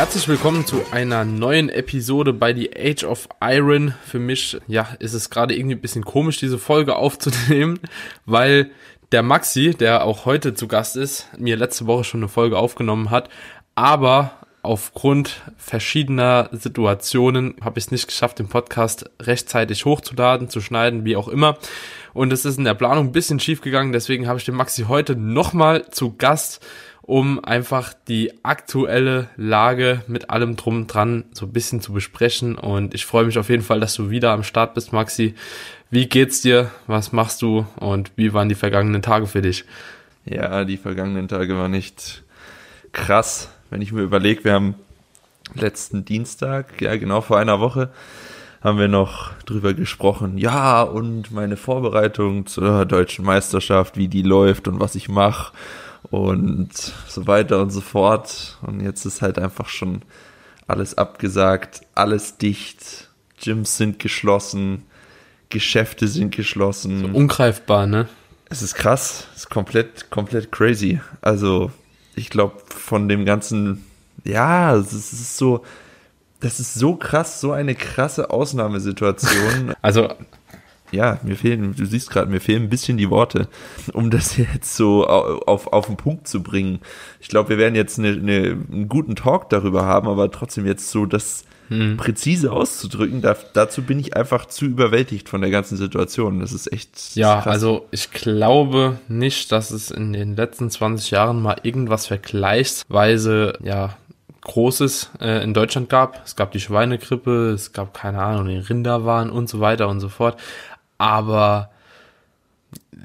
Herzlich willkommen zu einer neuen Episode bei The Age of Iron. Für mich, ja, ist es gerade irgendwie ein bisschen komisch, diese Folge aufzunehmen, weil der Maxi, der auch heute zu Gast ist, mir letzte Woche schon eine Folge aufgenommen hat, aber aufgrund verschiedener Situationen habe ich es nicht geschafft, den Podcast rechtzeitig hochzuladen, zu schneiden, wie auch immer. Und es ist in der Planung ein bisschen schief gegangen, deswegen habe ich den Maxi heute nochmal zu Gast um einfach die aktuelle Lage mit allem drum dran so ein bisschen zu besprechen. Und ich freue mich auf jeden Fall, dass du wieder am Start bist, Maxi. Wie geht's dir? Was machst du? Und wie waren die vergangenen Tage für dich? Ja, die vergangenen Tage waren nicht krass. Wenn ich mir überlege, wir haben letzten Dienstag, ja genau vor einer Woche, haben wir noch drüber gesprochen. Ja, und meine Vorbereitung zur deutschen Meisterschaft, wie die läuft und was ich mache und so weiter und so fort. Und jetzt ist halt einfach schon alles abgesagt, alles dicht, Gyms sind geschlossen, Geschäfte sind geschlossen. So ungreifbar, ne? Es ist krass, es ist komplett, komplett crazy. Also, ich glaube, von dem ganzen, ja, es ist so, das ist so krass, so eine krasse Ausnahmesituation. also, ja, mir fehlen, du siehst gerade, mir fehlen ein bisschen die Worte, um das jetzt so auf, auf den Punkt zu bringen. Ich glaube, wir werden jetzt eine, eine, einen guten Talk darüber haben, aber trotzdem jetzt so das hm. präzise auszudrücken, da, dazu bin ich einfach zu überwältigt von der ganzen Situation. Das ist echt. Ja, ist also ich glaube nicht, dass es in den letzten 20 Jahren mal irgendwas vergleichsweise, ja, Großes äh, in Deutschland gab. Es gab die Schweinegrippe, es gab keine Ahnung, den Rinderwahn und so weiter und so fort. Aber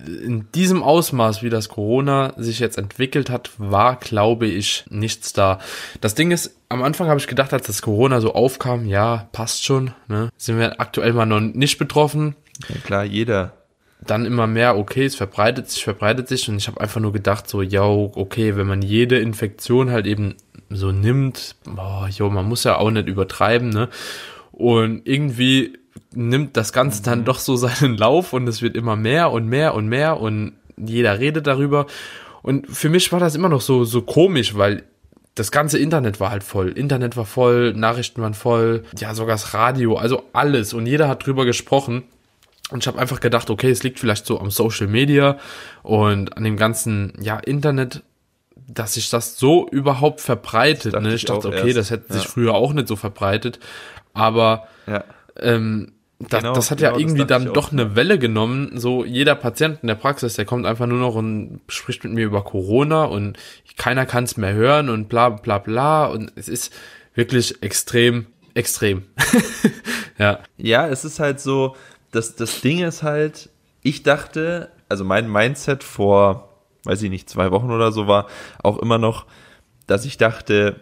in diesem Ausmaß, wie das Corona sich jetzt entwickelt hat, war, glaube ich, nichts da. Das Ding ist, am Anfang habe ich gedacht, als das Corona so aufkam, ja, passt schon, ne? sind wir aktuell mal noch nicht betroffen. Ja, klar, jeder. Dann immer mehr, okay, es verbreitet sich, verbreitet sich und ich habe einfach nur gedacht, so, ja, okay, wenn man jede Infektion halt eben so nimmt, boah, jo, man muss ja auch nicht übertreiben, ne? Und irgendwie nimmt das Ganze dann mhm. doch so seinen Lauf und es wird immer mehr und mehr und mehr und jeder redet darüber. Und für mich war das immer noch so, so komisch, weil das ganze Internet war halt voll. Internet war voll, Nachrichten waren voll, ja, sogar das Radio, also alles. Und jeder hat drüber gesprochen. Und ich habe einfach gedacht, okay, es liegt vielleicht so am Social Media und an dem ganzen, ja, Internet, dass sich das so überhaupt verbreitet. Das ne? Ich dachte, okay, erst. das hätte ja. sich früher auch nicht so verbreitet. Aber ja. Ähm, das, genau, das hat genau, ja irgendwie dann doch eine Welle genommen. So jeder Patient in der Praxis, der kommt einfach nur noch und spricht mit mir über Corona und keiner kann es mehr hören und bla bla bla. Und es ist wirklich extrem, extrem. ja. Ja, es ist halt so, das, das Ding ist halt, ich dachte, also mein Mindset vor, weiß ich nicht, zwei Wochen oder so war auch immer noch, dass ich dachte,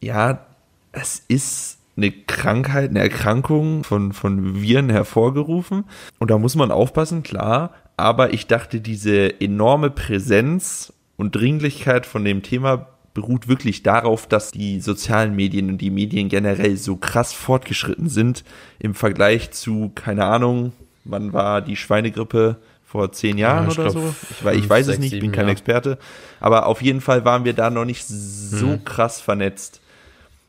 ja, es ist eine Krankheit, eine Erkrankung von, von Viren hervorgerufen. Und da muss man aufpassen, klar. Aber ich dachte, diese enorme Präsenz und Dringlichkeit von dem Thema beruht wirklich darauf, dass die sozialen Medien und die Medien generell so krass fortgeschritten sind im Vergleich zu, keine Ahnung, wann war die Schweinegrippe? Vor zehn Jahren ja, oder glaub, so? Ich, fünf, ich weiß sechs, es nicht, ich bin kein Jahre. Experte. Aber auf jeden Fall waren wir da noch nicht so hm. krass vernetzt.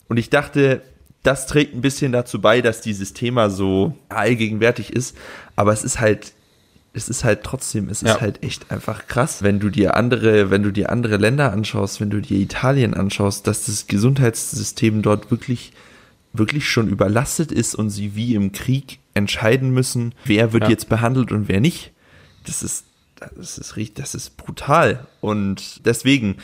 Und ich dachte, das trägt ein bisschen dazu bei, dass dieses Thema so allgegenwärtig ist. Aber es ist halt, es ist halt trotzdem, es ist ja. halt echt einfach krass, wenn du dir andere, wenn du dir andere Länder anschaust, wenn du dir Italien anschaust, dass das Gesundheitssystem dort wirklich, wirklich schon überlastet ist und sie wie im Krieg entscheiden müssen, wer wird ja. jetzt behandelt und wer nicht. Das ist, das ist richtig, das ist brutal. Und deswegen,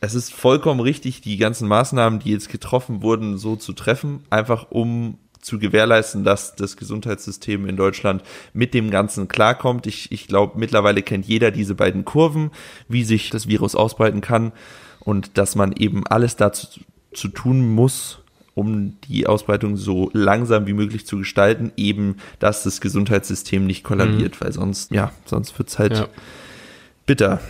es ist vollkommen richtig, die ganzen Maßnahmen, die jetzt getroffen wurden, so zu treffen, einfach um zu gewährleisten, dass das Gesundheitssystem in Deutschland mit dem Ganzen klarkommt. Ich, ich glaube, mittlerweile kennt jeder diese beiden Kurven, wie sich das Virus ausbreiten kann und dass man eben alles dazu zu tun muss, um die Ausbreitung so langsam wie möglich zu gestalten, eben, dass das Gesundheitssystem nicht kollabiert, mhm. weil sonst, ja, sonst wird's halt ja. bitter.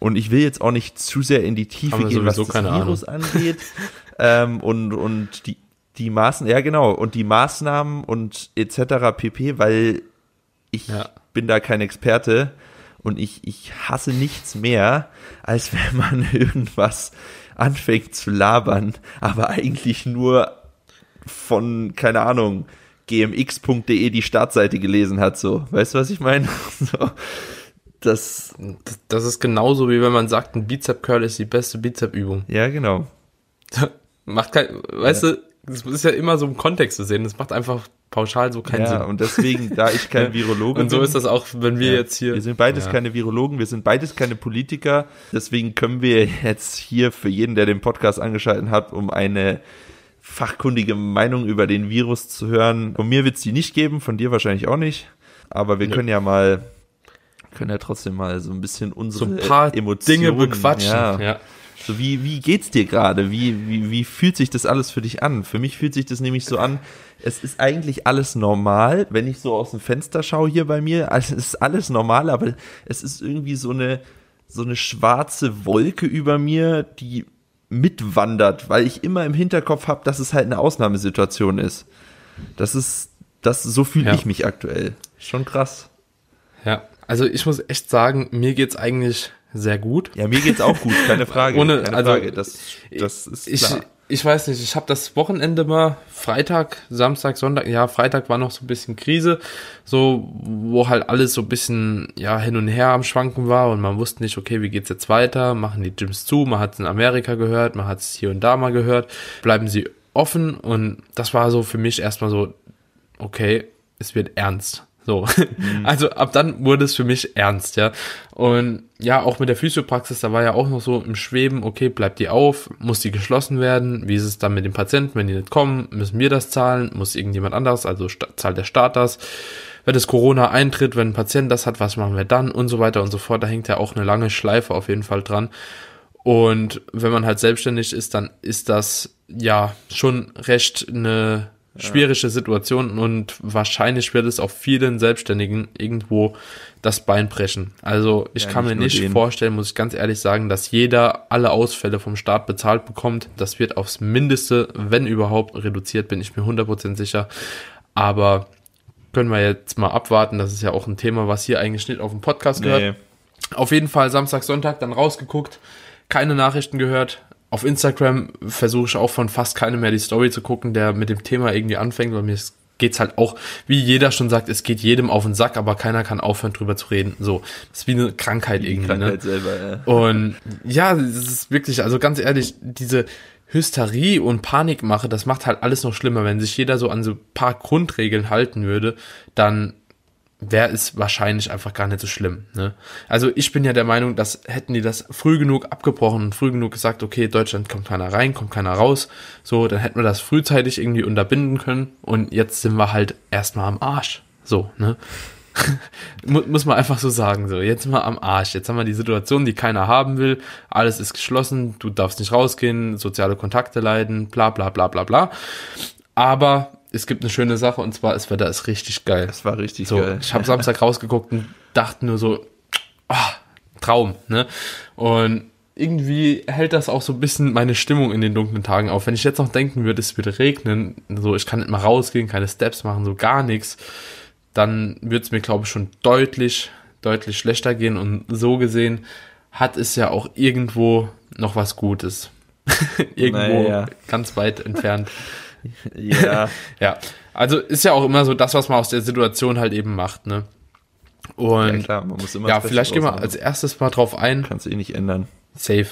Und ich will jetzt auch nicht zu sehr in die Tiefe gehen, was das Virus angeht. ähm, und, und die, die Maßnahmen, ja genau, und die Maßnahmen und etc. pp, weil ich Ja. bin da kein Experte und ich, ich hasse nichts mehr, als wenn man irgendwas anfängt zu labern, aber eigentlich nur von, keine Ahnung, gmx.de die Startseite gelesen hat, so. Weißt du, was ich meine? So. Das, Das, ist genauso wie wenn man sagt, ein Bizep Curl ist die beste Bizep-Übung. ja, genau. macht kein, weißt du, das ist ja immer so im Kontext zu sehen. Das macht einfach pauschal so keinen ja, Sinn. und deswegen, da ich kein Virologe Und so bin, ist das auch, wenn wir Ja. jetzt hier. Wir sind beides Ja. keine Virologen, wir sind beides keine Politiker. Deswegen können wir jetzt hier für jeden, der den Podcast angeschaltet hat, um eine fachkundige Meinung über den Virus zu hören. Von mir wird es die nicht geben, von dir wahrscheinlich auch nicht. Aber wir Nö. können ja mal, können ja trotzdem mal so ein bisschen so unsere ein paar Emotionen Dinge bequatschen. Ja. Ja. So wie, wie geht's dir gerade? Wie, wie, wie fühlt sich das alles für dich an? Für mich fühlt sich das nämlich so an, es ist eigentlich alles normal, wenn ich so aus dem Fenster schaue hier bei mir. Also es ist alles normal, aber es ist irgendwie so eine, so eine schwarze Wolke über mir, die mitwandert, weil ich immer im Hinterkopf habe, dass es halt eine Ausnahmesituation ist. Das ist, das, so fühle Ja. ich mich aktuell. Schon krass. ja. Also ich muss echt sagen, mir geht's eigentlich sehr gut. Ja, mir geht's auch gut, keine Frage. Ohne- keine also, Frage. Das, das ist Ich, klar. ich weiß nicht, ich habe das Wochenende mal, Freitag, Samstag, Sonntag, ja, Freitag war noch so ein bisschen Krise, so, wo halt alles so ein bisschen, ja, hin und her am Schwanken war und man wusste nicht, okay, wie geht's jetzt weiter, machen die Gyms zu, man hat es in Amerika gehört, man hat es hier und da mal gehört, bleiben sie offen und das war so für mich erstmal so, okay, es wird ernst. So, also ab dann wurde es für mich ernst, ja. Und ja, auch mit der Physiopraxis, da war ja auch noch so im Schweben, okay, bleibt die auf, muss die geschlossen werden, wie ist es dann mit den Patienten, wenn die nicht kommen, müssen wir das zahlen, muss irgendjemand anderes, also zahlt der Staat das. Wenn das Corona eintritt, wenn ein Patient das hat, was machen wir dann? Und so weiter und so fort, da hängt ja auch eine lange Schleife auf jeden Fall dran. Und wenn man halt selbstständig ist, dann ist das ja schon recht eine schwierige Situation und wahrscheinlich wird es auch vielen Selbstständigen irgendwo das Bein brechen. Also ich Ja, kann mir nicht nur nicht vorstellen, muss ich ganz ehrlich sagen, dass jeder alle Ausfälle vom Staat bezahlt bekommt. Das wird aufs Mindeste, wenn überhaupt, reduziert, bin ich mir 100% sicher. Aber können wir jetzt mal abwarten. Das ist ja auch ein Thema, was hier eigentlich nicht auf dem Podcast gehört. Nee. Auf jeden Fall Samstag, Sonntag dann rausgeguckt, keine Nachrichten gehört. Auf Instagram versuche ich auch von fast keinem mehr die Story zu gucken, der mit dem Thema irgendwie anfängt, weil mir geht's halt auch, wie jeder schon sagt, es geht jedem auf den Sack, aber keiner kann aufhören drüber zu reden. So, das ist wie eine Krankheit irgendwie. Krankheit Ne? selber, ja. Und ja, es ist wirklich, also ganz ehrlich, diese Hysterie und Panikmache, das macht halt alles noch schlimmer. Wenn sich jeder so an so ein paar Grundregeln halten würde, dann wäre es wahrscheinlich einfach gar nicht so schlimm. Ne? Also ich bin ja der Meinung, dass hätten die das früh genug abgebrochen und früh genug gesagt, okay, Deutschland kommt keiner rein, kommt keiner raus, so, dann hätten wir das frühzeitig irgendwie unterbinden können und jetzt sind wir halt erstmal am Arsch. So, ne? Mu- muss man einfach so sagen, so, jetzt mal am Arsch. Jetzt haben wir die Situation, die keiner haben will, alles ist geschlossen, du darfst nicht rausgehen, soziale Kontakte leiden, bla bla bla bla bla. Aber es gibt eine schöne Sache und zwar, das Wetter ist richtig geil. Das war richtig So, geil. ich habe Samstag rausgeguckt und dachte nur so, ah, Traum, ne? Und irgendwie hält das auch so ein bisschen meine Stimmung in den dunklen Tagen auf. Wenn ich jetzt noch denken würde, es würde regnen, so ich kann nicht mal rausgehen, keine Steps machen, so gar nichts, dann würde es mir, glaube ich, schon deutlich, deutlich schlechter gehen. Und so gesehen hat es ja auch irgendwo noch was Gutes. irgendwo Naja. ganz weit entfernt. Ja, Ja, also ist ja auch immer so das, was man aus der Situation halt eben macht, ne? ja Und ja, klar, man muss immer Beste vielleicht gehen wir als erstes mal drauf ein. Kannst du eh nicht ändern. Safe.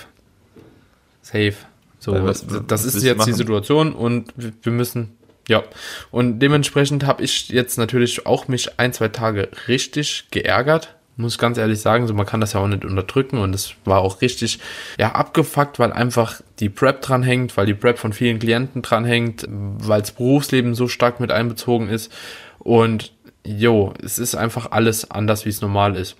Safe. So, was- das ist jetzt die machen? Situation und wir wir müssen, ja. Und dementsprechend habe ich jetzt natürlich auch mich ein, zwei Tage richtig geärgert. Muss ich ganz ehrlich sagen, so man kann das ja auch nicht unterdrücken und es war auch richtig, ja, abgefuckt, weil einfach die Prep dranhängt, weil die Prep von vielen Klienten dranhängt, weil das Berufsleben so stark mit einbezogen ist und jo, es ist einfach alles anders, wie es normal ist.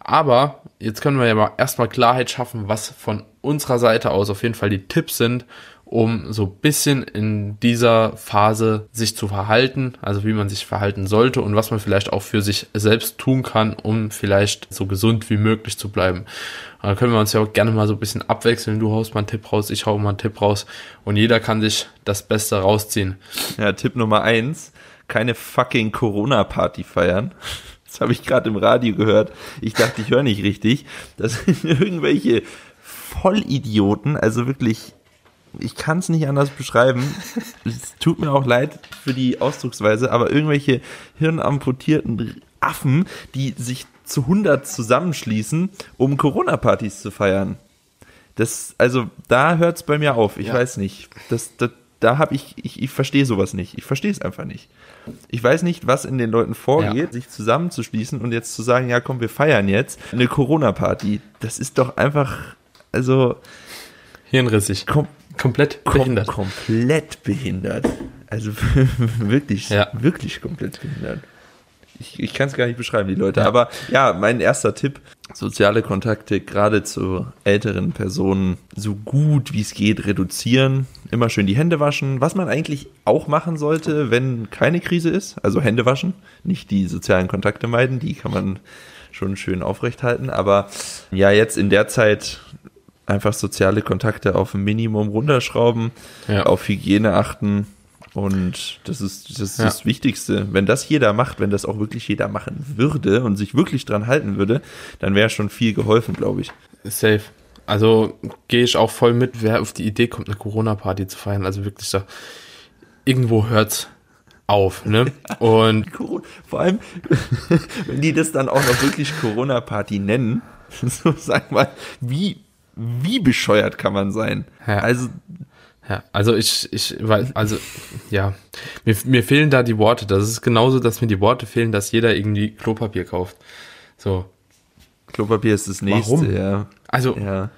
Aber jetzt können wir ja mal erstmal Klarheit schaffen, was von unserer Seite aus auf jeden Fall die Tipps sind, um so bisschen in dieser Phase sich zu verhalten, also wie man sich verhalten sollte und was man vielleicht auch für sich selbst tun kann, um vielleicht so gesund wie möglich zu bleiben. Da können wir uns ja auch gerne mal so ein bisschen abwechseln. Du haust mal einen Tipp raus, ich hau mal einen Tipp raus und jeder kann sich das Beste rausziehen. Ja, Tipp Nummer eins, keine fucking Corona-Party feiern. Das habe ich gerade im Radio gehört. Ich dachte, ich höre nicht richtig. Das sind irgendwelche Vollidioten, also wirklich, ich kann es nicht anders beschreiben. Es tut mir auch leid für die Ausdrucksweise, aber irgendwelche hirnamputierten Affen, die sich zu 100 zusammenschließen, um Corona-Partys zu feiern. Das, also da hört es bei mir auf. Ich Ja. weiß nicht. Das, das, da habe ich, ich, ich verstehe sowas nicht. Ich verstehe es einfach nicht. Ich weiß nicht, was in den Leuten vorgeht, Ja. sich zusammenzuschließen und jetzt zu sagen, ja komm, wir feiern jetzt eine Corona-Party. Das ist doch einfach, also Hirnrissig. kom Komplett kom behindert. komplett behindert. Also wirklich, Ja. wirklich komplett behindert. Ich, ich kann es gar nicht beschreiben, die Leute. Ja. Aber ja, mein erster Tipp, soziale Kontakte gerade zu älteren Personen so gut wie es geht reduzieren. Immer schön die Hände waschen. Was man eigentlich auch machen sollte, wenn keine Krise ist. Also Hände waschen, nicht die sozialen Kontakte meiden. Die kann man schon schön aufrechthalten. Aber ja, jetzt in der Zeit einfach soziale Kontakte auf ein Minimum runterschrauben, Ja. auf Hygiene achten und das ist das, ist Ja. das Wichtigste. Wenn das jeder macht, wenn das auch wirklich jeder machen würde und sich wirklich dran halten würde, dann wäre schon viel geholfen, glaube ich. Safe. Also gehe ich auch voll mit, wer auf die Idee kommt, eine Corona-Party zu feiern. Also wirklich da, irgendwo hört's auf, ne? Und Vor allem, wenn die das dann auch noch wirklich Corona-Party nennen, so sag mal, wie, wie bescheuert kann man sein? Ja. Also, Ja, also ich, ich, weil, also, ja, mir, mir fehlen da die Worte. Das ist genauso, dass mir die Worte fehlen, dass jeder irgendwie Klopapier kauft. So, Klopapier ist das nächste, Warum? ja. also, Ja.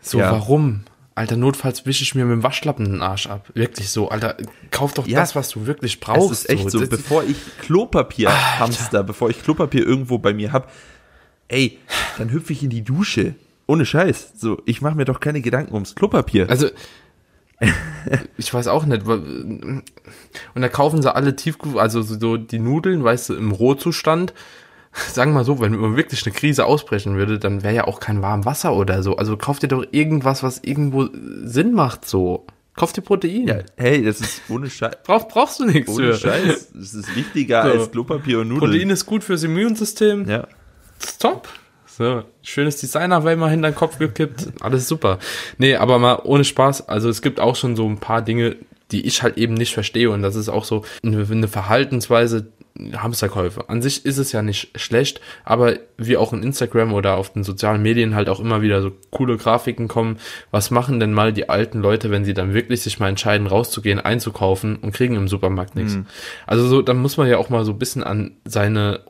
so, ja. warum? Alter, notfalls wische ich mir mit dem Waschlappen den Arsch ab. Wirklich so, Alter, kauf doch Ja. das, was du wirklich brauchst. Es ist echt so, Das- bevor ich Klopapier hamster, bevor ich Klopapier irgendwo bei mir hab, ey, dann hüpfe ich in die Dusche. Ohne Scheiß. So, ich mache mir doch keine Gedanken ums Klopapier. Also, ich weiß auch nicht. Und da kaufen sie alle Tiefkühl, also so die Nudeln, weißt du, im Rohzustand. Sagen wir mal so, wenn wirklich eine Krise ausbrechen würde, dann wäre ja auch kein warm Wasser oder so. Also kauft dir doch irgendwas, was irgendwo Sinn macht, so. Kauft dir Protein. ja, hey, das ist ohne Scheiß. Brauch, brauchst du nichts Ohne für. Scheiß. Das ist wichtiger So. als Klopapier und Nudeln. Protein ist gut fürs Immunsystem. Ja. Top. So, schönes Designer, weil mal hinter den Kopf gekippt. Alles super. Nee, aber mal ohne Spaß. Also es gibt auch schon so ein paar Dinge, die ich halt eben nicht verstehe. Und das ist auch so eine, eine Verhaltensweise, Hamsterkäufe. An sich ist es ja nicht schlecht, aber wie auch in Instagram oder auf den sozialen Medien halt auch immer wieder so coole Grafiken kommen. Was machen denn mal die alten Leute, wenn sie dann wirklich sich mal entscheiden, rauszugehen, einzukaufen und kriegen im Supermarkt nichts? Also so, dann muss man ja auch mal so ein bisschen an seine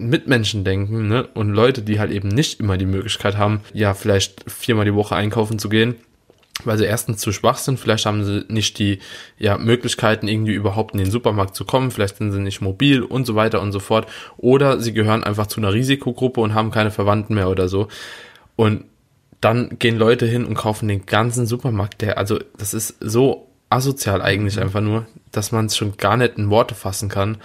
Mitmenschen denken, ne? Und Leute, die halt eben nicht immer die Möglichkeit haben, ja, vielleicht viermal die Woche einkaufen zu gehen, weil sie erstens zu schwach sind, vielleicht haben sie nicht die ja, Möglichkeiten, irgendwie überhaupt in den Supermarkt zu kommen, vielleicht sind sie nicht mobil und so weiter und so fort. Oder sie gehören einfach zu einer Risikogruppe und haben keine Verwandten mehr oder so. Und dann gehen Leute hin und kaufen den ganzen Supermarkt, der, also das ist so asozial eigentlich einfach nur, dass man es schon gar nicht in Worte fassen kann.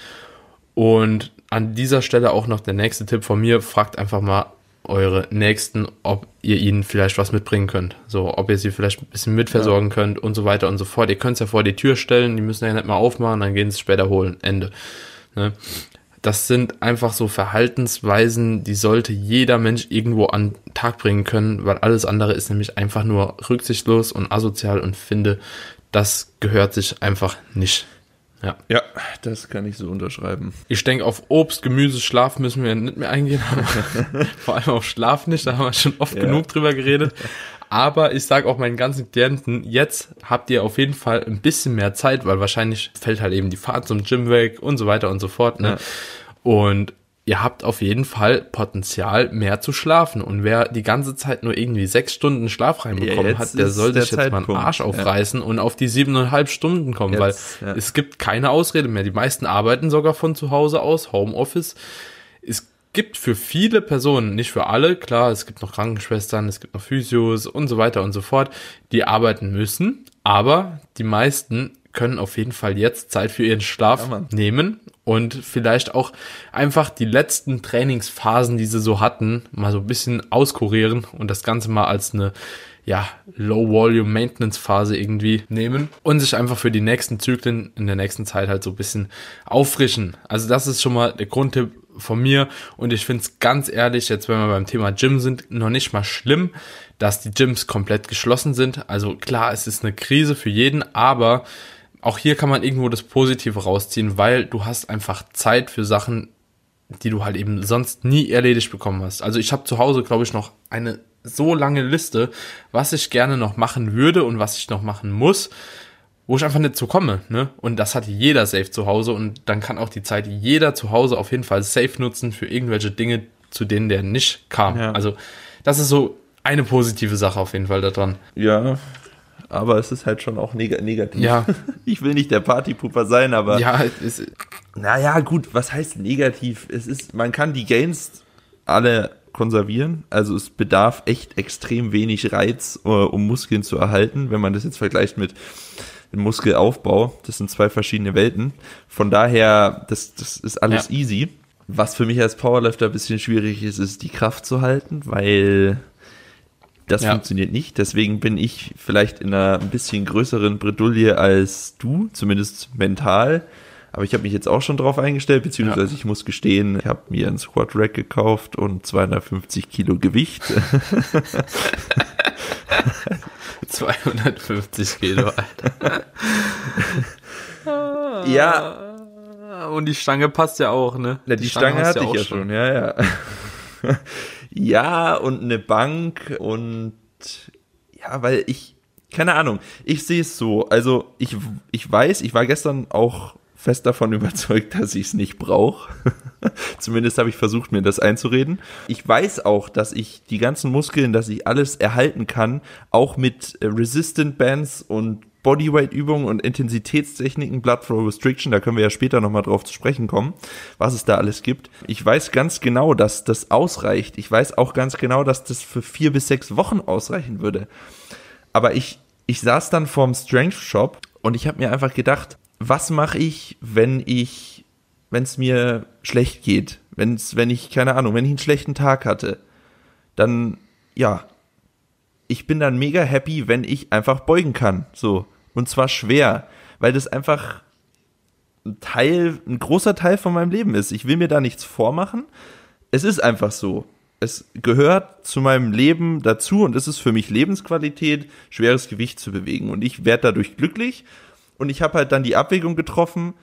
Und an dieser Stelle auch noch der nächste Tipp von mir, fragt einfach mal eure Nächsten, ob ihr ihnen vielleicht was mitbringen könnt. So, ob ihr sie vielleicht ein bisschen mitversorgen könnt und so weiter und so fort. Ihr könnt es ja vor die Tür stellen, die müssen ja nicht mal aufmachen, dann gehen sie es später holen. Ende. Ne? Das sind einfach so Verhaltensweisen, die sollte jeder Mensch irgendwo an den Tag bringen können, weil alles andere ist nämlich einfach nur rücksichtslos und asozial und finde, das gehört sich einfach nicht. Ja. Ja, das kann ich so unterschreiben. Ich denke, auf Obst, Gemüse, Schlaf müssen wir nicht mehr eingehen. Vor allem auf Schlaf nicht, da haben wir schon oft Ja. genug drüber geredet. Aber ich sage auch meinen ganzen Klienten, jetzt habt ihr auf jeden Fall ein bisschen mehr Zeit, weil wahrscheinlich fällt halt eben die Fahrt zum Gym weg und so weiter und so fort. Ne? Ja. Und ihr habt auf jeden Fall Potenzial, mehr zu schlafen. Und wer die ganze Zeit nur irgendwie sechs Stunden Schlaf reinbekommen jetzt hat, der soll sich jetzt mal einen. Arsch Ja. aufreißen und auf die siebeneinhalb Stunden kommen, Jetzt, weil ja. es gibt keine Ausrede mehr. Die meisten arbeiten sogar von zu Hause aus, Homeoffice. Es gibt für viele Personen, nicht für alle, klar, es gibt noch Krankenschwestern, es gibt noch Physios und so weiter und so fort, die arbeiten müssen, aber die meisten können auf jeden Fall jetzt Zeit für ihren Schlaf Ja, nehmen und vielleicht auch einfach die letzten Trainingsphasen, die sie so hatten, mal so ein bisschen auskurieren und das Ganze mal als eine ja, Low-Volume-Maintenance-Phase irgendwie nehmen und sich einfach für die nächsten Zyklen in der nächsten Zeit halt so ein bisschen auffrischen. Also das ist schon mal der Grundtipp von mir und ich finde es ganz ehrlich, jetzt wenn wir beim Thema Gym sind, noch nicht mal schlimm, dass die Gyms komplett geschlossen sind. Also klar, es ist eine Krise für jeden, aber auch hier kann man irgendwo das Positive rausziehen, weil du hast einfach Zeit für Sachen, die du halt eben sonst nie erledigt bekommen hast. Also ich habe zu Hause, glaube ich, noch eine so lange Liste, was ich gerne noch machen würde und was ich noch machen muss, wo ich einfach nicht zu komme. Ne? Und das hat jeder safe zu Hause und dann kann auch die Zeit jeder zu Hause auf jeden Fall safe nutzen für irgendwelche Dinge, zu denen der nicht kam. Ja. Also das ist so eine positive Sache auf jeden Fall daran. Ja, aber es ist halt schon auch neg negativ. Ja. Ich will nicht der Partypooper sein, aber Ja, es, naja, gut, was heißt negativ? Es ist, man kann die Gains alle konservieren. Also es bedarf echt extrem wenig Reiz, äh, um Muskeln zu erhalten, wenn man das jetzt vergleicht mit dem Muskelaufbau. Das sind zwei verschiedene Welten. Von daher, das, das ist alles Ja. easy. Was für mich als Powerlifter ein bisschen schwierig ist, ist die Kraft zu halten, weil das Ja. funktioniert nicht. Deswegen bin ich vielleicht in einer ein bisschen größeren Bredouille als du, zumindest mental. Aber ich habe mich jetzt auch schon drauf eingestellt, beziehungsweise Ja. ich muss gestehen, ich habe mir ein Squat Rack gekauft und 250 Kilo Gewicht. 250 Kilo, Alter. ja, Und die Stange passt ja auch, ne? Na, die, Stange, hast hatte du ich ja schon, ja, ja. Ja, und eine Bank und ja, weil ich, keine Ahnung, ich sehe es so. Also ich, ich weiß, ich war gestern auch fest davon überzeugt, dass ich es nicht brauche. Zumindest habe ich versucht, mir das einzureden. Ich weiß auch, dass ich die ganzen Muskeln, dass ich alles erhalten kann, auch mit äh, Resistant Bands und Bodyweight-Übungen und Intensitätstechniken, Blood Flow Restriction, da können wir ja später nochmal drauf zu sprechen kommen, was es da alles gibt. Ich weiß ganz genau, dass das ausreicht. Ich weiß auch ganz genau, dass das für vier bis sechs Wochen ausreichen würde. Aber ich, ich saß dann vorm Strength Shop und ich habe mir einfach gedacht, was mache ich, wenn ich, wenn es mir schlecht geht, wenn's, wenn ich, keine Ahnung, wenn ich einen schlechten Tag hatte, dann, ja, ich bin dann mega happy, wenn ich einfach beugen kann, so. Und zwar schwer, weil das einfach ein Teil, ein großer Teil von meinem Leben ist. Ich will mir da nichts vormachen. Es ist einfach so. Es gehört zu meinem Leben dazu und es ist für mich Lebensqualität, schweres Gewicht zu bewegen. Und ich werde dadurch glücklich. Und ich habe halt dann die Abwägung getroffen,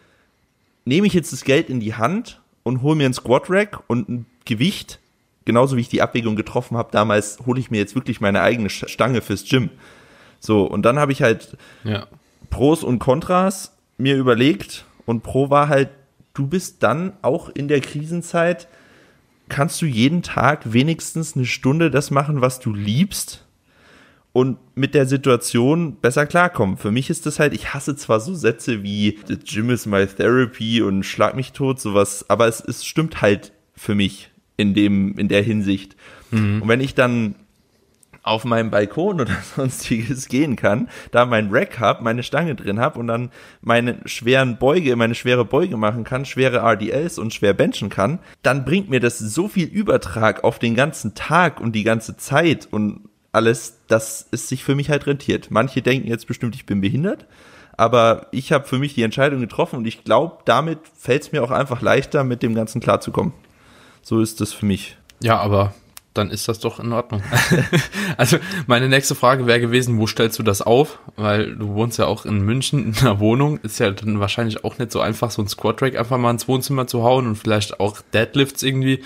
nehme ich jetzt das Geld in die Hand und hole mir ein Squat Rack und ein Gewicht, genauso wie ich die Abwägung getroffen habe, damals hole ich mir jetzt wirklich meine eigene Stange fürs Gym. So, und dann habe ich halt Ja. Pros und Kontras mir überlegt und Pro war halt, du bist dann auch in der Krisenzeit, kannst du jeden Tag wenigstens eine Stunde das machen, was du liebst und mit der Situation besser klarkommen. Für mich ist das halt, ich hasse zwar so Sätze wie The Gym is my therapy und schlag mich tot, sowas, aber es, es stimmt halt für mich in dem, in der Hinsicht. Und wenn ich dann auf meinem Balkon oder sonstiges gehen kann, da mein Rack hab, meine Stange drin hab und dann meine schweren Beuge, meine schwere Beuge machen kann, schwere RDLs und schwer benchen kann, dann bringt mir das so viel Übertrag auf den ganzen Tag und die ganze Zeit und alles, dass es sich für mich halt rentiert. Manche denken jetzt bestimmt, ich bin behindert, aber ich habe für mich die Entscheidung getroffen und ich glaube, damit fällt es mir auch einfach leichter, mit dem Ganzen klarzukommen. So ist das für mich. Ja, aber dann ist das doch in Ordnung. also meine nächste Frage wäre gewesen, wo stellst du das auf? Weil du wohnst ja auch in München in einer Wohnung. Ist ja dann wahrscheinlich auch nicht so einfach, so ein Squat-Rack einfach mal ins Wohnzimmer zu hauen und vielleicht auch Deadlifts irgendwie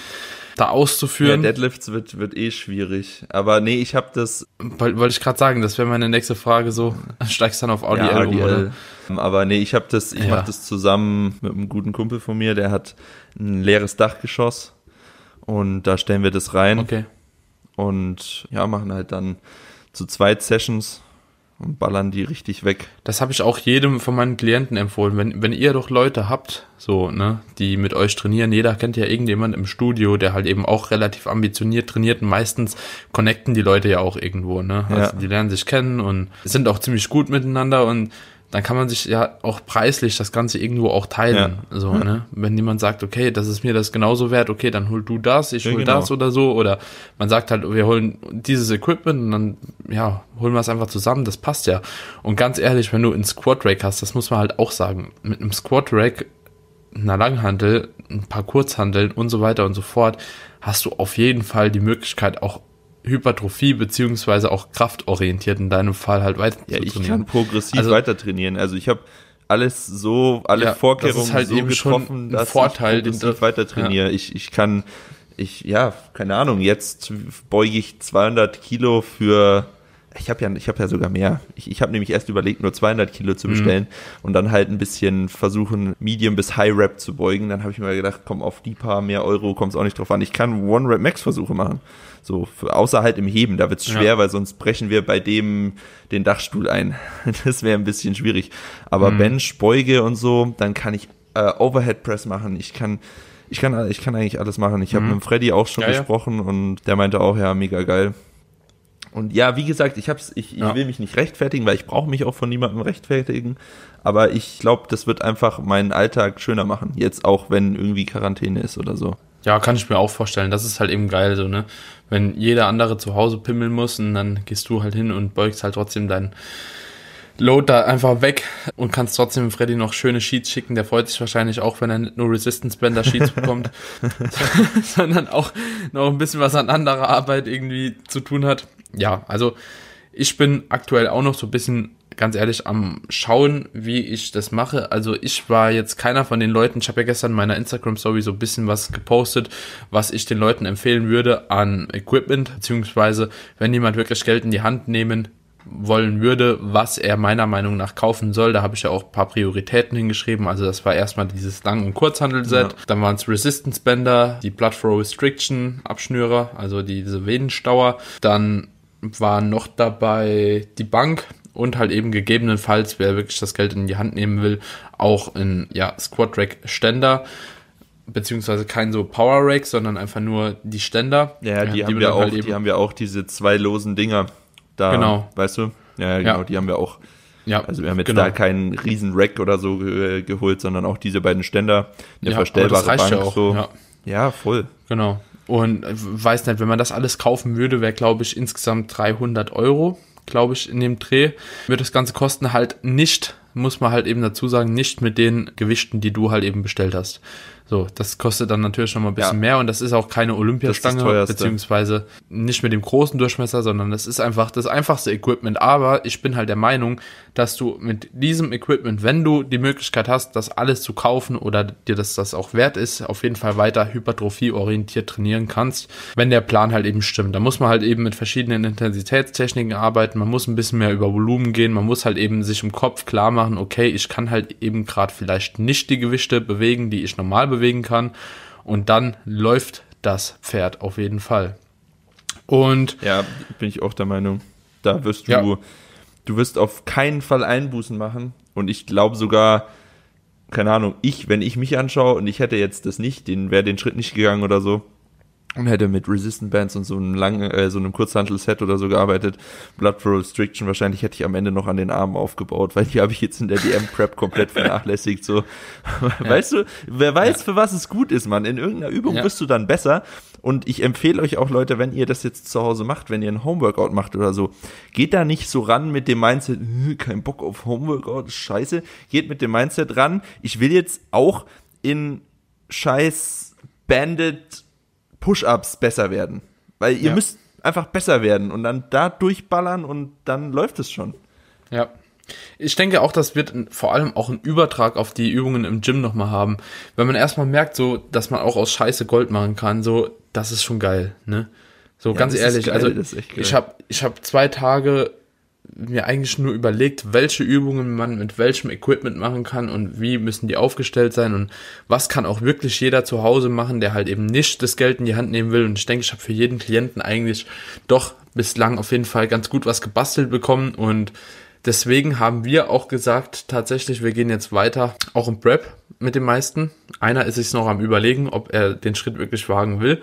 da Ja, auszuführen. Deadlifts wird, wird eh schwierig. Aber nee, ich habe das Wollte ich gerade sagen, das wäre meine nächste Frage so. Steigst dann auf RDL, um, oder? Aber nee, ich habe das, ich Ja. mache das zusammen mit einem guten Kumpel von mir, der hat ein leeres Dachgeschoss und da stellen wir das rein Okay. und ja, machen halt dann zu zweit Sessions und ballern die richtig weg. Das habe ich auch jedem von meinen Klienten empfohlen. Wenn, wenn ihr doch Leute habt, so, ne, die mit euch trainieren, jeder kennt ja irgendjemand im Studio, der halt eben auch relativ ambitioniert trainiert und meistens connecten die Leute ja auch irgendwo, ne? Also Ja. die lernen sich kennen und sind auch ziemlich gut miteinander und dann kann man sich ja auch preislich das Ganze irgendwo auch teilen. So, ne? Wenn jemand sagt, okay, das ist mir das genauso wert, okay, dann hol du das, ich Ja, hol genau. das oder so. Oder man sagt halt, wir holen dieses Equipment und dann, ja, holen wir es einfach zusammen, das passt ja. Und ganz ehrlich, wenn du einen Squat Rack hast, das muss man halt auch sagen, mit einem Squat Rack, einer Langhantel, ein paar Kurzhanteln und so weiter und so fort, hast du auf jeden Fall die Möglichkeit auch Hypertrophie beziehungsweise auch kraftorientiert in deinem Fall halt weiter Ja, zu ich trainieren. kann progressiv Also- weiter trainieren. Also ich habe alles so, alle Ja, Vorkehrungen das ist halt so eben schon getroffen, ein dass Vorteil, ich progressiv weiter trainiere. Ich, ich kann, ich, ja, keine Ahnung, jetzt beuge ich 200 Kilo für, ich habe ja, ich habe ja sogar mehr. Ich, ich habe nämlich erst überlegt, nur 200 Kilo Mhm. zu bestellen und dann halt ein bisschen versuchen, Medium bis High Rep zu beugen. Dann habe ich mir gedacht, komm, auf die paar mehr Euro kommt es auch nicht drauf an. Ich kann One Rep Max Versuche machen. So, für, außer halt im Heben, da wird's schwer, Ja. weil sonst brechen wir bei dem den Dachstuhl ein. Das wäre ein bisschen schwierig. Aber Mhm. Bench, Beuge und so, dann kann ich äh, Overhead Press machen. Ich kann, ich kann, ich kann eigentlich alles machen. Ich habe mit dem Freddy auch schon Mhm. Ja, ja. gesprochen und der meinte auch, ja, mega geil. Und ja, wie gesagt, ich hab's, ich, ich Ja. will mich nicht rechtfertigen, weil ich brauche mich auch von niemandem rechtfertigen. Aber ich glaube, das wird einfach meinen Alltag schöner machen. Jetzt auch, wenn irgendwie Quarantäne ist oder so. Ja, kann ich mir auch vorstellen. Das ist halt eben geil, so, ne? Wenn jeder andere zu Hause pimmeln muss und dann gehst du halt hin und beugst halt trotzdem deinen Load da einfach weg und kannst trotzdem Freddy noch schöne Sheets schicken. Der freut sich wahrscheinlich auch, wenn er nicht nur Resistance Bender Sheets bekommt, sondern auch noch ein bisschen was an anderer Arbeit irgendwie zu tun hat. Ja, also ich bin aktuell auch noch so ein bisschen, ganz ehrlich, am Schauen, wie ich das mache. Also ich war jetzt keiner von den Leuten, ich habe ja gestern in meiner Instagram-Story so ein bisschen was gepostet, was ich den Leuten empfehlen würde an Equipment, beziehungsweise wenn jemand wirklich Geld in die Hand nehmen wollen würde, was er meiner Meinung nach kaufen soll. Da habe ich ja auch ein paar Prioritäten hingeschrieben. Also das war erstmal dieses Lang- und Kurzhandel-Set. Ja. Dann waren es Resistance Bänder, die Blood Flow Restriction Abschnürer, also die, diese Venenstauer. Dann waren noch dabei die Bank und halt eben gegebenenfalls, wer wirklich das Geld in die Hand nehmen will, auch ein ja, Squat Rack Ständer beziehungsweise kein so Power Rack, sondern einfach nur die Ständer. Ja, die, haben man wir auch, halt die haben wir auch, diese zwei losen Dinger. Da, Genau. Weißt du? Ja, genau, Ja. die haben wir auch. ja, Also wir haben jetzt genau. da keinen riesen Rack oder so ge geholt, sondern auch diese beiden Ständer, eine Ja, verstellbare Bank. ja auch, so. ja. ja, voll. Genau. Und weiß nicht, wenn man das alles kaufen würde, wäre, glaube ich, insgesamt 300 Euro, glaube ich, in dem Dreh. Wird das Ganze kosten halt nicht, muss man halt eben dazu sagen, nicht mit den Gewichten, die du halt eben bestellt hast. So, das kostet dann natürlich schon mal ein bisschen Ja. mehr und das ist auch keine Olympiastange, beziehungsweise nicht mit dem großen Durchmesser, sondern das ist einfach das einfachste Equipment. Aber ich bin halt der Meinung, dass du mit diesem Equipment, wenn du die Möglichkeit hast, das alles zu kaufen oder dir das, das auch wert ist, auf jeden Fall weiter hypertrophie-orientiert trainieren kannst, wenn der Plan halt eben stimmt. Da muss man halt eben mit verschiedenen Intensitätstechniken arbeiten, man muss ein bisschen mehr über Volumen gehen, man muss halt eben sich im Kopf klar machen, okay, ich kann halt eben gerade vielleicht nicht die Gewichte bewegen, die ich normal bewegen kann und dann läuft das Pferd auf jeden Fall. Und Ja, bin ich auch der Meinung. Da wirst du, Ja. du wirst auf keinen Fall Einbußen machen. Und ich glaube sogar, keine Ahnung, ich, wenn ich mich anschaue und ich hätte jetzt das nicht, den wäre den Schritt nicht gegangen oder so und hätte mit Resistant Bands und so einem langen, äh, so einem Kurzhantel-Set oder so gearbeitet, Blood Flow Restriction, wahrscheinlich hätte ich am Ende noch an den Armen aufgebaut, weil die habe ich jetzt in der DM-Prep komplett vernachlässigt, so. Weißt du, wer weiß, für was es gut ist, Mann. In irgendeiner Übung Ja. wirst du dann besser. Und ich empfehle euch auch, Leute, wenn ihr das jetzt zu Hause macht, wenn ihr ein Homeworkout macht oder so, geht da nicht so ran mit dem Mindset, "Äh, kein Bock auf Homeworkout, scheiße. Geht mit dem Mindset ran, ich will jetzt auch in scheiß Bandit Push-Ups besser werden. Weil ihr Ja. müsst einfach besser werden und dann da durchballern und dann läuft es schon. Ja. Ich denke auch, das wird vor allem auch einen Übertrag auf die Übungen im Gym nochmal haben. Wenn man erstmal merkt, so, dass man auch aus Scheiße Gold machen kann, so, das ist schon geil, ne? So, ganz das ist ehrlich, geil, also, ich habe ich hab zwei Tage mir eigentlich nur überlegt, welche Übungen man mit welchem Equipment machen kann und wie müssen die aufgestellt sein und was kann auch wirklich jeder zu Hause machen, der halt eben nicht das Geld in die Hand nehmen will. Und ich denke, ich habe für jeden Klienten eigentlich doch bislang auf jeden Fall ganz gut was gebastelt bekommen und Deswegen haben wir auch gesagt, tatsächlich, wir gehen jetzt weiter, auch im Prep mit den meisten. Einer ist sich noch am überlegen, ob er den Schritt wirklich wagen will.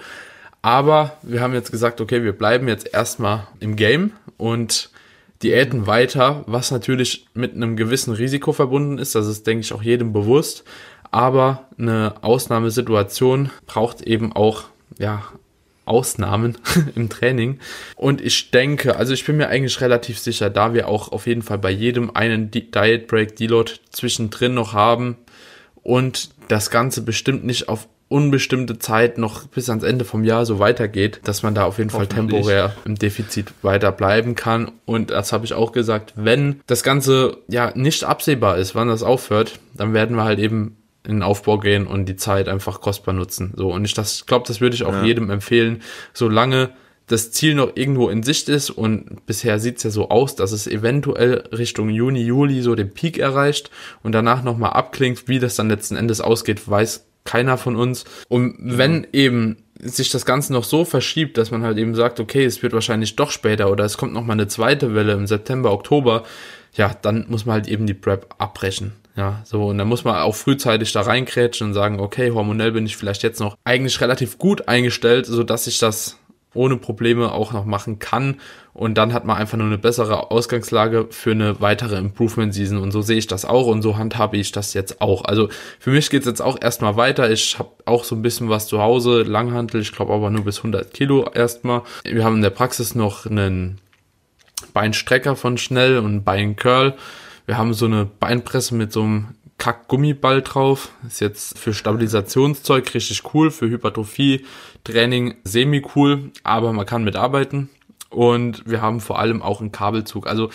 Aber wir haben jetzt gesagt, okay, wir bleiben jetzt erstmal im Game und Diäten weiter, was natürlich mit einem gewissen Risiko verbunden ist. Das ist, denke ich, auch jedem bewusst. Aber eine Ausnahmesituation braucht eben auch, ja, Ausnahmen im Training. Und ich denke, also ich bin mir eigentlich relativ sicher, da wir auch auf jeden Fall bei jedem einen Diet Break Deload zwischendrin noch haben und das Ganze bestimmt nicht auf unbestimmte Zeit noch bis ans Ende vom Jahr so weitergeht, dass man da auf jeden Fall temporär im Defizit weiter bleiben kann. Und das habe ich auch gesagt, wenn das Ganze ja nicht absehbar ist, wann das aufhört, dann werden wir halt eben in den Aufbau gehen und die Zeit einfach kostbar nutzen. So, und ich das glaube, das würde ich auch ja. jedem empfehlen, solange das Ziel noch irgendwo in Sicht ist und bisher sieht es ja so aus, dass es eventuell Richtung Juni, Juli so den Peak erreicht und danach nochmal abklingt, wie das dann letzten Endes ausgeht, weiß keiner von uns. Und wenn eben sich das Ganze noch so verschiebt, dass man halt eben sagt, okay, es wird wahrscheinlich doch später oder es kommt noch mal eine zweite Welle im September, Oktober, ja, dann muss man halt eben die Prep abbrechen. Ja, so, und dann muss man auch frühzeitig da reinkrätschen und sagen, okay, hormonell bin ich vielleicht jetzt noch eigentlich relativ gut eingestellt, so dass ich das ohne Probleme auch noch machen kann. Und dann hat man einfach nur eine bessere Ausgangslage für eine weitere Improvement Season. Und so sehe ich das auch und so handhabe ich das jetzt auch. Also für mich geht es jetzt auch erstmal weiter. Ich habe auch so ein bisschen was zu Hause, Langhantel, ich glaube aber nur bis 100 Kilo erstmal. Wir haben in der Praxis noch einen Beinstrecker von Schnell und Beincurl. Wir haben so eine Beinpresse mit so einem Kack-Gummiball drauf. Ist jetzt für Stabilisationszeug richtig cool, für Hypertrophie-Training semi-cool, aber man kann mitarbeiten. Und wir haben vor allem auch einen Kabelzug. Also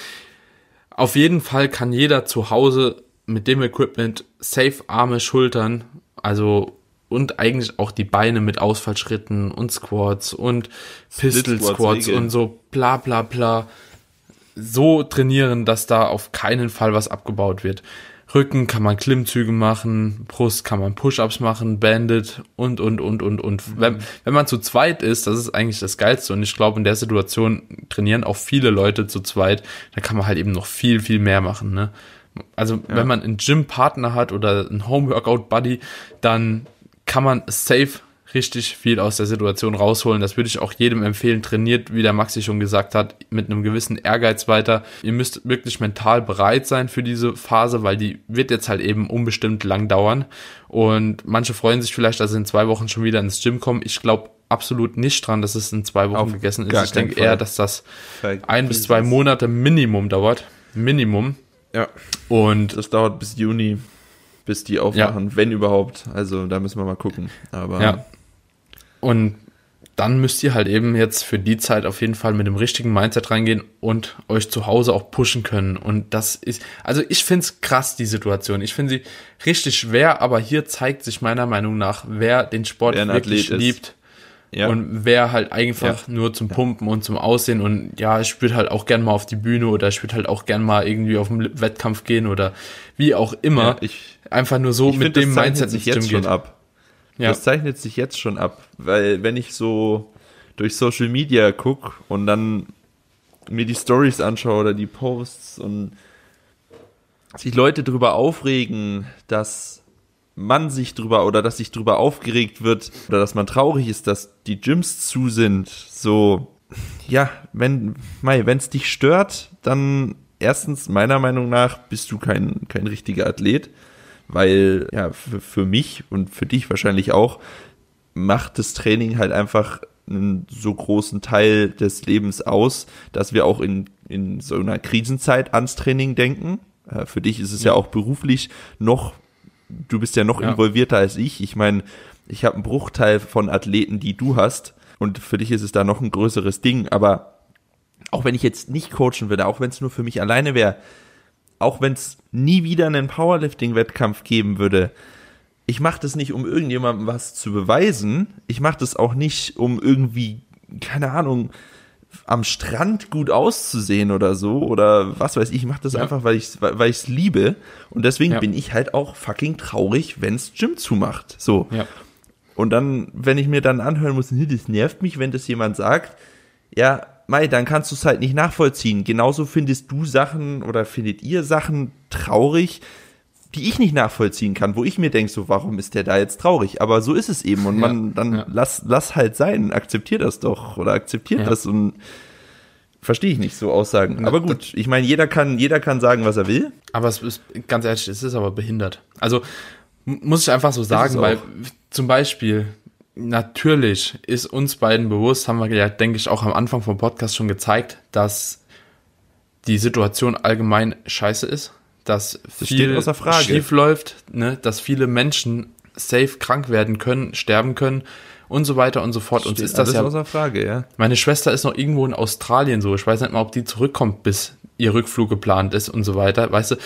auf jeden Fall kann jeder zu Hause mit dem Equipment safe Arme, Schultern, also und eigentlich auch die Beine mit Ausfallschritten und Squats und Pistol Squats und so bla bla bla so trainieren, dass da auf keinen Fall was abgebaut wird. Rücken kann man Klimmzüge machen, Brust kann man Push-ups machen, Bandit und, und, und, und, und. Mhm. Wenn, wenn man zu zweit ist, das ist eigentlich das Geilste und ich glaube, in der Situation trainieren auch viele Leute zu zweit, da kann man halt eben noch viel, viel mehr machen, ne? Also, ja. wenn man einen Gym-Partner hat oder einen Home-Workout-Buddy, dann kann man safe richtig viel aus der Situation rausholen. Das würde ich auch jedem empfehlen. Trainiert, wie der Maxi schon gesagt hat, mit einem gewissen Ehrgeiz weiter. Ihr müsst wirklich mental bereit sein für diese Phase, weil die wird jetzt halt eben unbestimmt lang dauern. Und manche freuen sich vielleicht, dass sie in zwei Wochen schon wieder ins Gym kommen. Ich glaube absolut nicht dran, dass es in zwei Wochen Auf gegessen ist. Ich denke eher, dass das ein bis zwei Monate Minimum dauert. Minimum. Ja. Und das dauert bis Juni bis die aufmachen, ja. wenn überhaupt. Also da müssen wir mal gucken. Aber ja. Und dann müsst ihr halt eben jetzt für die Zeit auf jeden Fall mit dem richtigen Mindset reingehen und euch zu Hause auch pushen können. Und das ist, also ich finde es krass, die Situation. Ich finde sie richtig schwer, aber hier zeigt sich meiner Meinung nach, wer den Sport wer wirklich liebt. Ja. Und wer halt einfach ja. nur zum Pumpen und zum Aussehen und ja, ich würde halt auch gern mal auf die Bühne oder ich würde halt auch gern mal irgendwie auf den Wettkampf gehen oder wie auch immer. Ja, ich, einfach nur so mit dem Mindset sich jetzt schon ab. Ja. Das zeichnet sich jetzt schon ab, weil wenn ich so durch Social Media gucke und dann mir die Stories anschaue oder die Posts und sich Leute drüber aufregen, dass man sich drüber oder dass sich drüber aufgeregt wird oder dass man traurig ist, dass die Gyms zu sind, so ja, wenn Mai, wenn es dich stört, dann erstens meiner Meinung nach bist du kein kein richtiger Athlet weil ja für, für mich und für dich wahrscheinlich auch macht das Training halt einfach einen so großen Teil des Lebens aus, dass wir auch in, in so einer Krisenzeit ans Training denken. Äh, für dich ist es ja. ja auch beruflich noch, du bist ja noch ja. involvierter als ich. Ich meine, ich habe einen Bruchteil von Athleten, die du hast. Und für dich ist es da noch ein größeres Ding. Aber auch wenn ich jetzt nicht coachen würde, auch wenn es nur für mich alleine wäre, auch wenn es nie wieder einen Powerlifting-Wettkampf geben würde, ich mache das nicht, um irgendjemandem was zu beweisen. Ich mache das auch nicht, um irgendwie, keine Ahnung, am Strand gut auszusehen oder so oder was weiß ich. Ich mache das ja. einfach, weil ich weil ich es liebe und deswegen ja. bin ich halt auch fucking traurig, wenn's Gym zumacht. So. Ja. Und dann, wenn ich mir dann anhören muss, das nervt mich, wenn das jemand sagt, ja, Mai, dann kannst du es halt nicht nachvollziehen. Genauso findest du Sachen oder findet ihr Sachen traurig, die ich nicht nachvollziehen kann, wo ich mir denke, so, warum ist der da jetzt traurig? Aber so ist es eben und man, dann ja. lass, lass halt sein, akzeptier das doch oder akzeptiert Ja. das und verstehe ich nicht so Aussagen. Aber gut, ich meine, jeder kann, jeder kann sagen, was er will. Aber es ist, ganz ehrlich, es ist aber behindert. Also, muss ich einfach so sagen, weil zum Beispiel, natürlich ist uns beiden bewusst, haben wir ja, denke ich, auch am Anfang vom Podcast schon gezeigt, dass die Situation allgemein scheiße ist, dass steht viel schief läuft, ne, dass viele Menschen safe krank werden können, sterben können und so weiter und so fort. Uns Steht ist das ja außer Frage, ja. meine Schwester ist noch irgendwo in Australien so. Ich weiß nicht mal, ob die zurückkommt, bis ihr Rückflug geplant ist und so weiter. Weißt du,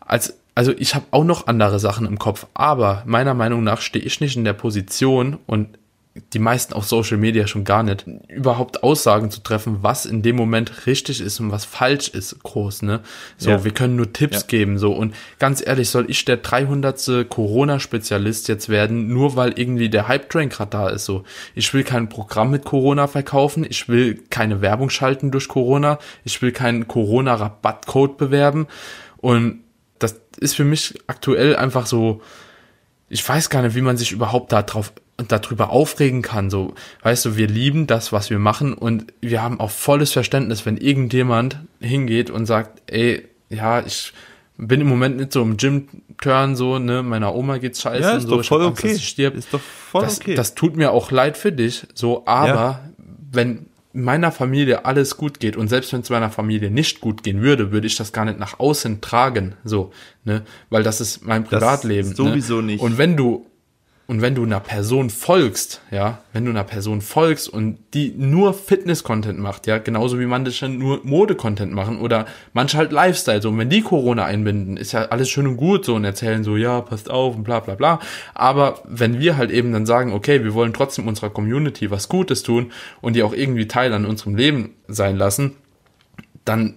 als, also ich habe auch noch andere Sachen im Kopf, aber meiner Meinung nach stehe ich nicht in der Position und die meisten auf Social Media schon gar nicht, überhaupt Aussagen zu treffen, was in dem Moment richtig ist und was falsch ist, groß, ne? So, Ja. wir können nur Tipps Ja. geben, so. Und ganz ehrlich, soll ich der 300. Corona-Spezialist jetzt werden, nur weil irgendwie der Hype-Train gerade da ist, so. Ich will kein Programm mit Corona verkaufen, ich will keine Werbung schalten durch Corona, ich will keinen Corona-Rabattcode bewerben und das ist für mich aktuell einfach so, ich weiß gar nicht, wie man sich überhaupt da drauf darüber aufregen kann. So, weißt du, wir lieben das, was wir machen und wir haben auch volles Verständnis, wenn irgendjemand hingeht und sagt, ey, ja, ich bin im Moment nicht so im Gym-Turn, so, ne, meiner Oma geht's scheiße Ja, und ist so, doch ich voll hab Angst, okay. dass sie stirbt. Ist doch voll das, okay. das tut mir auch leid für dich, so, aber wenn meiner Familie alles gut geht und selbst wenn es meiner Familie nicht gut gehen würde, würde ich das gar nicht nach außen tragen, so, ne, weil das ist mein Privatleben. sowieso ne? nicht. Und wenn du und wenn du einer Person folgst, ja, wenn du einer Person folgst und die nur Fitness-Content macht, ja, genauso wie manche nur Mode-Content machen oder manche halt Lifestyle, so, und wenn die Corona einbinden, ist ja alles schön und gut so und erzählen so, ja, passt auf und bla bla bla. Aber wenn wir halt eben dann sagen, okay, wir wollen trotzdem unserer Community was Gutes tun und die auch irgendwie Teil an unserem Leben sein lassen, dann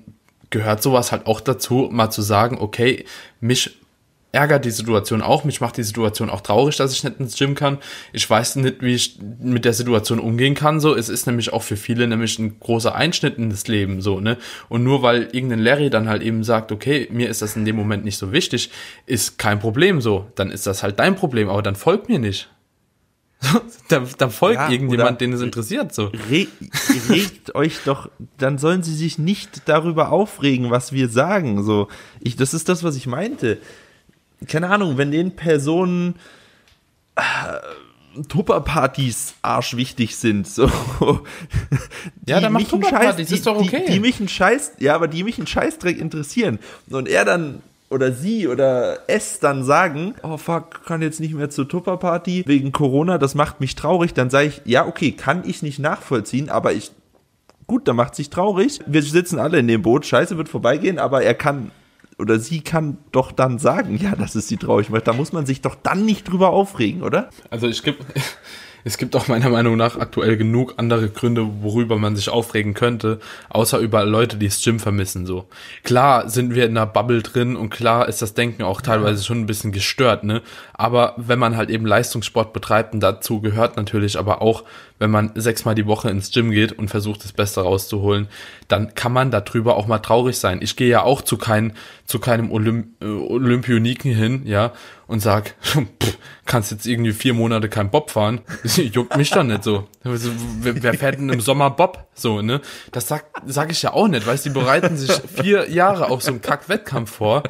gehört sowas halt auch dazu, mal zu sagen, okay, mich ärgert die Situation auch, mich macht die Situation auch traurig, dass ich nicht ins Gym kann. Ich weiß nicht, wie ich mit der Situation umgehen kann, so. Es ist nämlich auch für viele nämlich ein großer Einschnitt in das Leben, so, ne. Und nur weil irgendein Larry dann halt eben sagt, okay, mir ist das in dem Moment nicht so wichtig, ist kein Problem, so. Dann ist das halt dein Problem, aber dann folgt mir nicht. dann, dann folgt Ja, irgendjemand, den es interessiert, so. Re regt euch doch, dann sollen sie sich nicht darüber aufregen, was wir sagen. So, ich, das ist das, was ich meinte. Keine Ahnung, wenn den Personen äh, Tupperpartys arschwichtig sind, so. Ja, dann mach Tupperpartys, die, ist doch okay. Die, die mich einen Scheiß, ja, aber die mich einen Scheißdreck interessieren. Und er dann oder sie oder es dann sagen, oh fuck, kann jetzt nicht mehr zur Tupperparty wegen Corona, das macht mich traurig, dann sage ich, ja, okay, kann ich nicht nachvollziehen, aber ich, gut, dann macht sich traurig. Wir sitzen alle in dem Boot, scheiße wird vorbeigehen, aber er kann oder sie kann doch dann sagen, ja, das ist sie traurig macht. Da muss man sich doch dann nicht drüber aufregen, oder? Also ich gibt, es gibt auch meiner Meinung nach aktuell genug andere Gründe, worüber man sich aufregen könnte, außer über Leute, die das Gym vermissen, so. Klar sind wir in einer Bubble drin und klar ist das Denken auch teilweise schon ein bisschen gestört, ne? Aber wenn man halt eben Leistungssport betreibt und dazu gehört natürlich aber auch, wenn man sechsmal die Woche ins Gym geht und versucht, das Beste rauszuholen, dann kann man darüber auch mal traurig sein. Ich gehe ja auch zu, kein, zu keinem Olymp äh, Olympioniken hin, ja, und sag, kannst jetzt irgendwie vier Monate kein Bob fahren. Juckt mich doch nicht so. Also, Wer, fährt denn im Sommer Bob? So, ne? Das sag, sag ich ja auch nicht, weißt du, die bereiten sich vier Jahre auf so einen Kack-Wettkampf vor.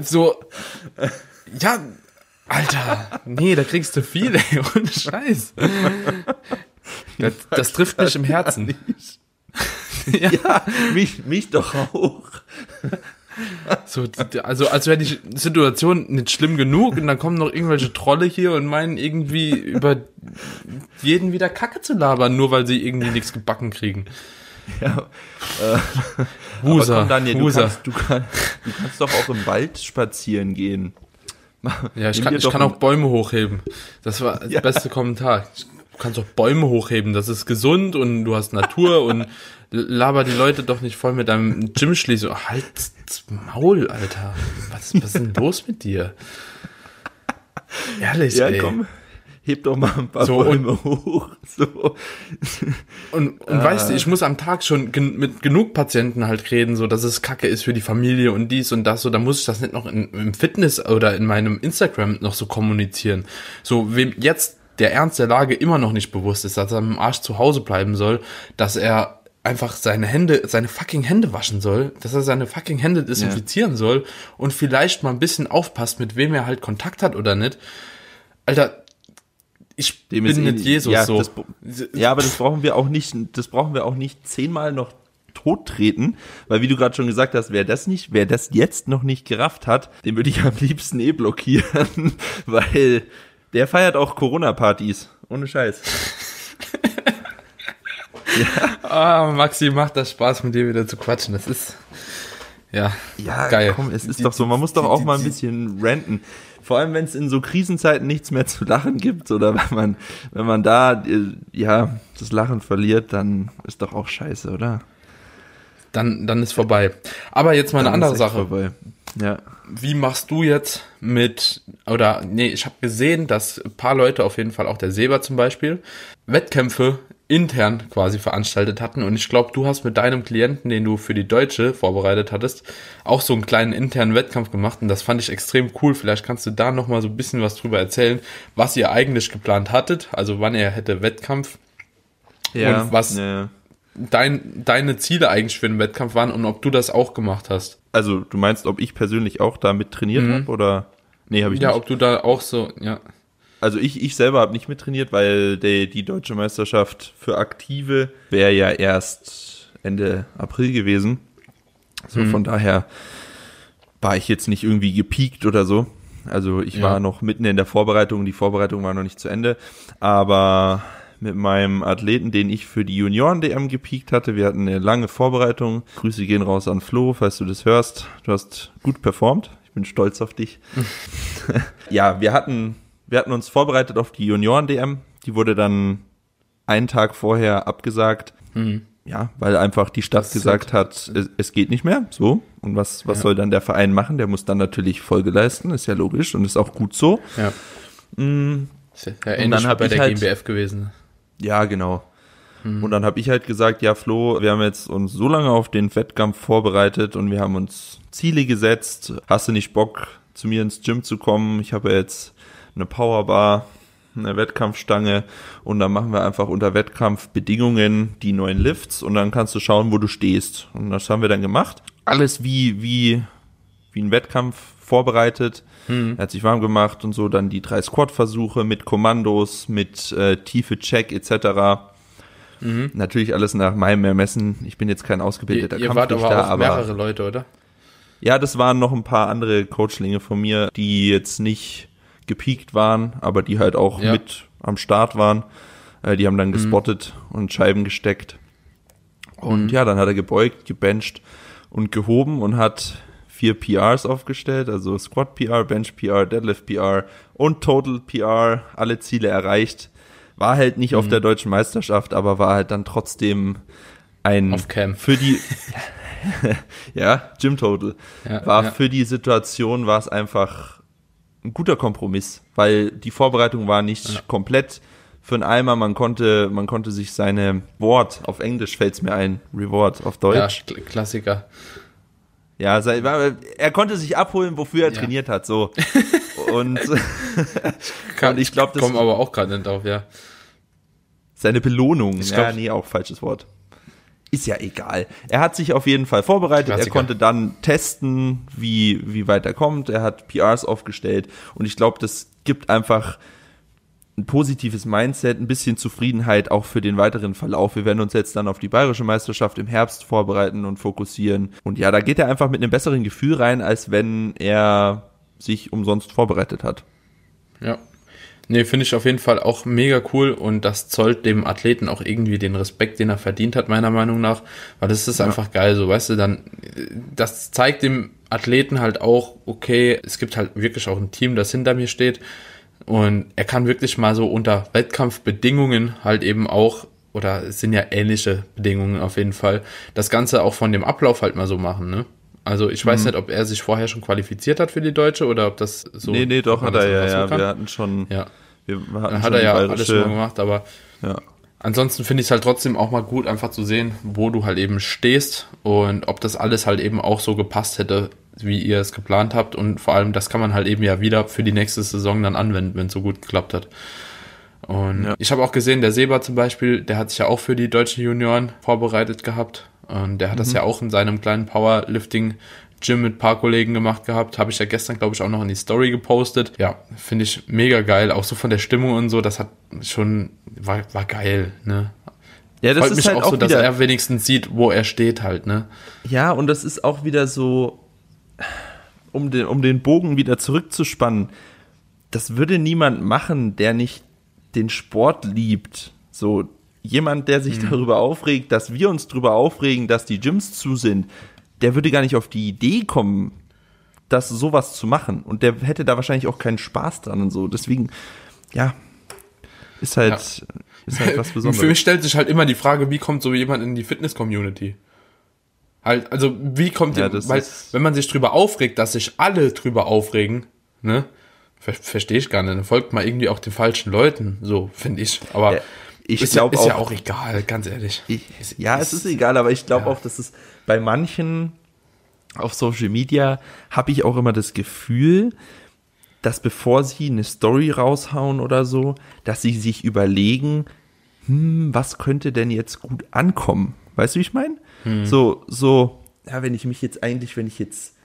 So, ja, Alter, nee, da kriegst du viel, ey, ohne Scheiß. Das, das trifft mich im Herzen. Ja, mich, mich doch auch. So, also als wäre die Situation nicht schlimm genug und dann kommen noch irgendwelche Trolle hier und meinen irgendwie über jeden wieder Kacke zu labern, nur weil sie irgendwie nichts gebacken kriegen. Ja, äh, Huser, komm, Daniel, du kannst, du, kann, du kannst doch auch im Wald spazieren gehen. Ja, ich Nimm kann, ich kann auch Bäume hochheben. Das war der Ja. beste Kommentar. Du kannst auch Bäume hochheben, das ist gesund und du hast Natur und laber die Leute doch nicht voll mit deinem Gym-Schließung. Halt's Maul, Alter. Was, was ist denn los mit dir? Ehrlich, Ja, ey. komm. heb doch mal ein paar So, Bäume hoch. So. Und, und weißt du, ich muss am Tag schon gen mit genug Patienten halt reden, so dass es Kacke ist für die Familie und dies und das, so da muss ich das nicht noch in, im Fitness oder in meinem Instagram noch so kommunizieren. So, wem jetzt der Ernst der Lage immer noch nicht bewusst ist, dass er mit dem Arsch zu Hause bleiben soll, dass er einfach seine Hände, seine fucking Hände waschen soll, dass er seine fucking Hände desinfizieren soll und vielleicht mal ein bisschen aufpasst, mit wem er halt Kontakt hat oder nicht. Alter, ich Dem bin eh- nicht Jesus ja, so. das- Ja, aber das brauchen wir auch nicht, das brauchen wir auch nicht zehnmal noch tottreten, weil wie du gerade schon gesagt hast, wer das nicht, wer das jetzt noch nicht gerafft hat, den würde ich am liebsten eh blockieren, weil der feiert auch Corona-Partys. Ohne Scheiß. Ah, Maxi, macht das Spaß, mit dir wieder zu quatschen. Das ist, ja, Ja, geil. komm, es ist Die- doch so, man muss doch die- auch die- mal ein bisschen ranten. Vor allem, wenn es in so Krisenzeiten nichts mehr zu lachen gibt oder wenn man, wenn man da, äh, ja, das Lachen verliert, dann ist doch auch scheiße, oder? Dann, dann ist vorbei. Aber jetzt mal eine Dann andere ist echt Sache. Vorbei. Ja. Wie machst du jetzt mit, oder nee, ich habe gesehen, dass ein paar Leute, auf jeden Fall auch der Seba zum Beispiel, Wettkämpfe intern quasi veranstaltet hatten. Und ich glaube, du hast mit deinem Klienten, den du für die Deutsche vorbereitet hattest, auch so einen kleinen internen Wettkampf gemacht. Und das fand ich extrem cool. Vielleicht kannst du da nochmal so ein bisschen was drüber erzählen, was ihr eigentlich geplant hattet, also wann ihr hätte Wettkampf Ja, Und was- ja. dein, deine Ziele eigentlich für den Wettkampf waren und ob du das auch gemacht hast. Also, du meinst, ob ich persönlich auch damit trainiert Mhm. habe oder? Nee, habe ich Ja, nicht. ob du da auch so, ja. Also ich, ich selber habe nicht mit trainiert, weil die, die deutsche Meisterschaft für Aktive wäre ja erst Ende April gewesen. So Mhm. von daher war ich jetzt nicht irgendwie gepiekt oder so. Also ich Ja. war noch mitten in der Vorbereitung, die Vorbereitung war noch nicht zu Ende. Aber mit meinem Athleten, den ich für die Junioren-DM gepiekt hatte, wir hatten eine lange Vorbereitung. Grüße gehen raus an Flo, falls du das hörst. Du hast gut performt. Ich bin stolz auf dich. ja, wir hatten, wir hatten uns vorbereitet auf die Junioren-DM. Die wurde dann einen Tag vorher abgesagt. Ja, weil einfach die Stadt ist gesagt hat, es, es geht nicht mehr. So. Und was, was soll dann der Verein machen? Der muss dann natürlich Folge leisten, ist ja logisch und ist auch gut so. Ja. Ist ja ähnlich dann wie hab bei der halt- GmbF gewesen. Ja, genau. Und dann habe ich halt gesagt, ja Flo, wir haben jetzt uns so lange auf den Wettkampf vorbereitet und wir haben uns Ziele gesetzt. Hast du nicht Bock, zu mir ins Gym zu kommen? Ich habe jetzt eine Powerbar, eine Wettkampfstange und dann machen wir einfach unter Wettkampfbedingungen die neuen Lifts und dann kannst du schauen, wo du stehst. Und das haben wir dann gemacht. Alles wie, wie, wie ein Wettkampf vorbereitet. Er hat sich warm gemacht und so, dann die drei Squat-Versuche mit Kommandos, mit äh, tiefe Check etc. Natürlich alles nach meinem Ermessen. Ich bin jetzt kein Ihr, ausgebildeter ihr wart aber auch aber mehrere Leute, oder? ja, das waren noch ein paar andere Coachlinge von mir, die jetzt nicht gepiekt waren, aber die halt auch Ja. mit am Start waren. Äh, die haben dann gespottet und Scheiben gesteckt. Und ja, dann hat er gebeugt, gebencht und gehoben und hat vier PRs aufgestellt, also Squat PR, Bench PR, Deadlift PR und Total PR, alle Ziele erreicht. War halt nicht auf der deutschen Meisterschaft, aber war halt dann trotzdem ein für die ja, Gym Total. Ja, war ja. für die Situation war es einfach ein guter Kompromiss, weil die Vorbereitung war nicht komplett für einen Eimer, man konnte, man konnte sich seine Wort, auf Englisch fällt's mir ein, Reward auf Ja, Deutsch. Kl- Klassiker. Ja, er konnte sich abholen, wofür er Ja. trainiert hat, so. Und Und ich glaub, das- komme aber auch gerade nicht drauf, ja. seine Belohnung, Ich ja, glaub- nee, auch falsches Wort. Ist ja egal. Er hat sich auf jeden Fall vorbereitet. Er Klassiker. konnte dann testen, wie, wie weit er kommt. Er hat PRs aufgestellt. Und ich glaube, das gibt einfach ein positives Mindset, ein bisschen Zufriedenheit auch für den weiteren Verlauf. Wir werden uns jetzt dann auf die bayerische Meisterschaft im Herbst vorbereiten und fokussieren. Und ja, da geht er einfach mit einem besseren Gefühl rein, als wenn er sich umsonst vorbereitet hat. Ja. Nee, finde ich auf jeden Fall auch mega cool und das zollt dem Athleten auch irgendwie den Respekt, den er verdient hat, meiner Meinung nach. Weil das ist einfach geil, so, weißt du, dann, das zeigt dem Athleten halt auch, okay, es gibt halt wirklich auch ein Team, das hinter mir steht und er kann wirklich mal so unter Wettkampfbedingungen halt eben auch, oder es sind ja ähnliche Bedingungen auf jeden Fall, das Ganze auch von dem Ablauf halt mal so machen, ne? Also ich Mhm. weiß nicht, ob er sich vorher schon qualifiziert hat für die Deutsche oder ob das so. nee, nee, doch hat er ja, ja. Wir hatten schon, Ja. Wir hatten Hat schon er ja alles schon gemacht, aber Ja. Ansonsten finde ich es halt trotzdem auch mal gut, einfach zu sehen, wo du halt eben stehst und ob das alles halt eben auch so gepasst hätte, wie ihr es geplant habt. Und vor allem, das kann man halt eben ja wieder für die nächste Saison dann anwenden, wenn es so gut geklappt hat. Und Ja. ich habe auch gesehen, der Seba zum Beispiel, der hat sich ja auch für die deutschen Junioren vorbereitet gehabt. Und der hat das ja auch in seinem kleinen Powerlifting Gym mit ein paar Kollegen gemacht gehabt. Habe ich ja gestern, glaube ich, auch noch in die Story gepostet. Ja, finde ich mega geil. Auch so von der Stimmung und so, das hat schon, war, war geil, ne? Ja, das Freut ist mich halt auch auch so, dass er wenigstens sieht, wo er steht halt, ne? Ja, und das ist auch wieder so, um den, um den Bogen wieder zurückzuspannen, das würde niemand machen, der nicht den Sport liebt. So, jemand, der sich darüber aufregt, dass wir uns darüber aufregen, dass die Gyms zu sind, der würde gar nicht auf die Idee kommen, das sowas zu machen. Und der hätte da wahrscheinlich auch keinen Spaß dran und so. Deswegen, ja, ist halt, ist halt was Für Besonderes. mich stellt sich halt immer die Frage, wie kommt so jemand in die Fitness-Community? Halt, also wie kommt Ja, ja, das weil ist- wenn man sich drüber aufregt, dass sich alle drüber aufregen, ne? Ver Verstehe ich gar nicht. Dann folgt mal irgendwie auch den falschen Leuten, so finde ich. Aber Ja, ich ist, ja, ist ja auch- auch egal, ganz ehrlich. Ich, ja, es ist egal, aber ich glaube ja. auch, dass es bei manchen auf Social Media habe ich auch immer das Gefühl, dass bevor sie eine Story raushauen oder so, dass sie sich überlegen, hm, was könnte denn jetzt gut ankommen? Weißt du, wie ich meine? So, so, ja, wenn ich mich jetzt eigentlich, wenn ich jetzt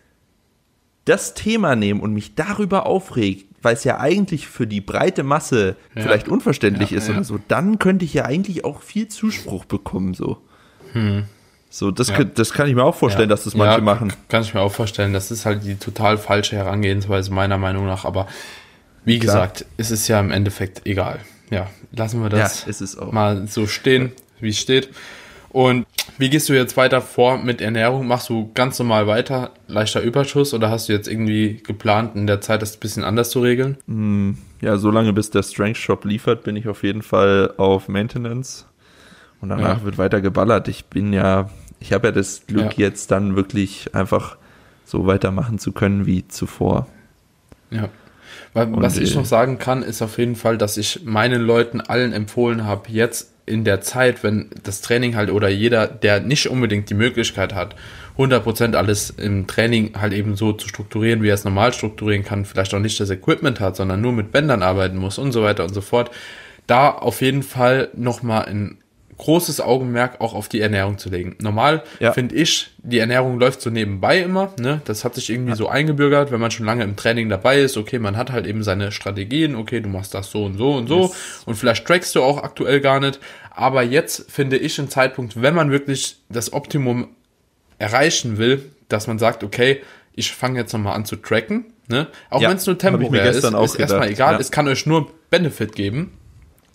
das Thema nehme und mich darüber aufregt, weil es ja eigentlich für die breite Masse Ja. vielleicht unverständlich Ja, ist ja. oder so, dann könnte ich ja eigentlich auch viel Zuspruch bekommen, so. So, das, Ja. könnt- das kann ich mir auch vorstellen, dass das manche ja, machen. Kann ich mir auch vorstellen. Das ist halt die total falsche Herangehensweise meiner Meinung nach. Aber wie Klar. gesagt, es ist ja im Endeffekt egal. Ja, lassen wir das Ja, mal so stehen, wie es steht. Und wie gehst du jetzt weiter vor mit Ernährung? Machst du ganz normal weiter, leichter Überschuss oder hast du jetzt irgendwie geplant, in der Zeit das ein bisschen anders zu regeln? Ja, solange bis der Strength Shop liefert, bin ich auf jeden Fall auf Maintenance. Und danach Ja. wird weiter geballert. Ich bin ja, ich habe ja das Glück, Ja. jetzt dann wirklich einfach so weitermachen zu können wie zuvor. Ja. Was Und, ich äh, noch sagen kann, ist auf jeden Fall, dass ich meinen Leuten allen empfohlen habe, jetzt in der Zeit, wenn das Training halt oder jeder, der nicht unbedingt die Möglichkeit hat, 100% alles im Training halt eben so zu strukturieren, wie er es normal strukturieren kann, vielleicht auch nicht das Equipment hat, sondern nur mit Bändern arbeiten muss und so weiter und so fort, da auf jeden Fall nochmal ein großes Augenmerk auch auf die Ernährung zu legen. Normal Ja. finde ich, die Ernährung läuft so nebenbei immer. Ne? Das hat sich irgendwie so eingebürgert, wenn man schon lange im Training dabei ist. Okay, man hat halt eben seine Strategien. Okay, du machst das so und so und so. Yes. Und vielleicht trackst du auch aktuell gar nicht. Aber jetzt finde ich einen Zeitpunkt, wenn man wirklich das Optimum erreichen will, dass man sagt, okay, ich fange jetzt nochmal an zu tracken. Ne? Auch Ja, wenn es nur temporär ist, ist erstmal gedacht, egal. ja. Es kann euch nur Benefit geben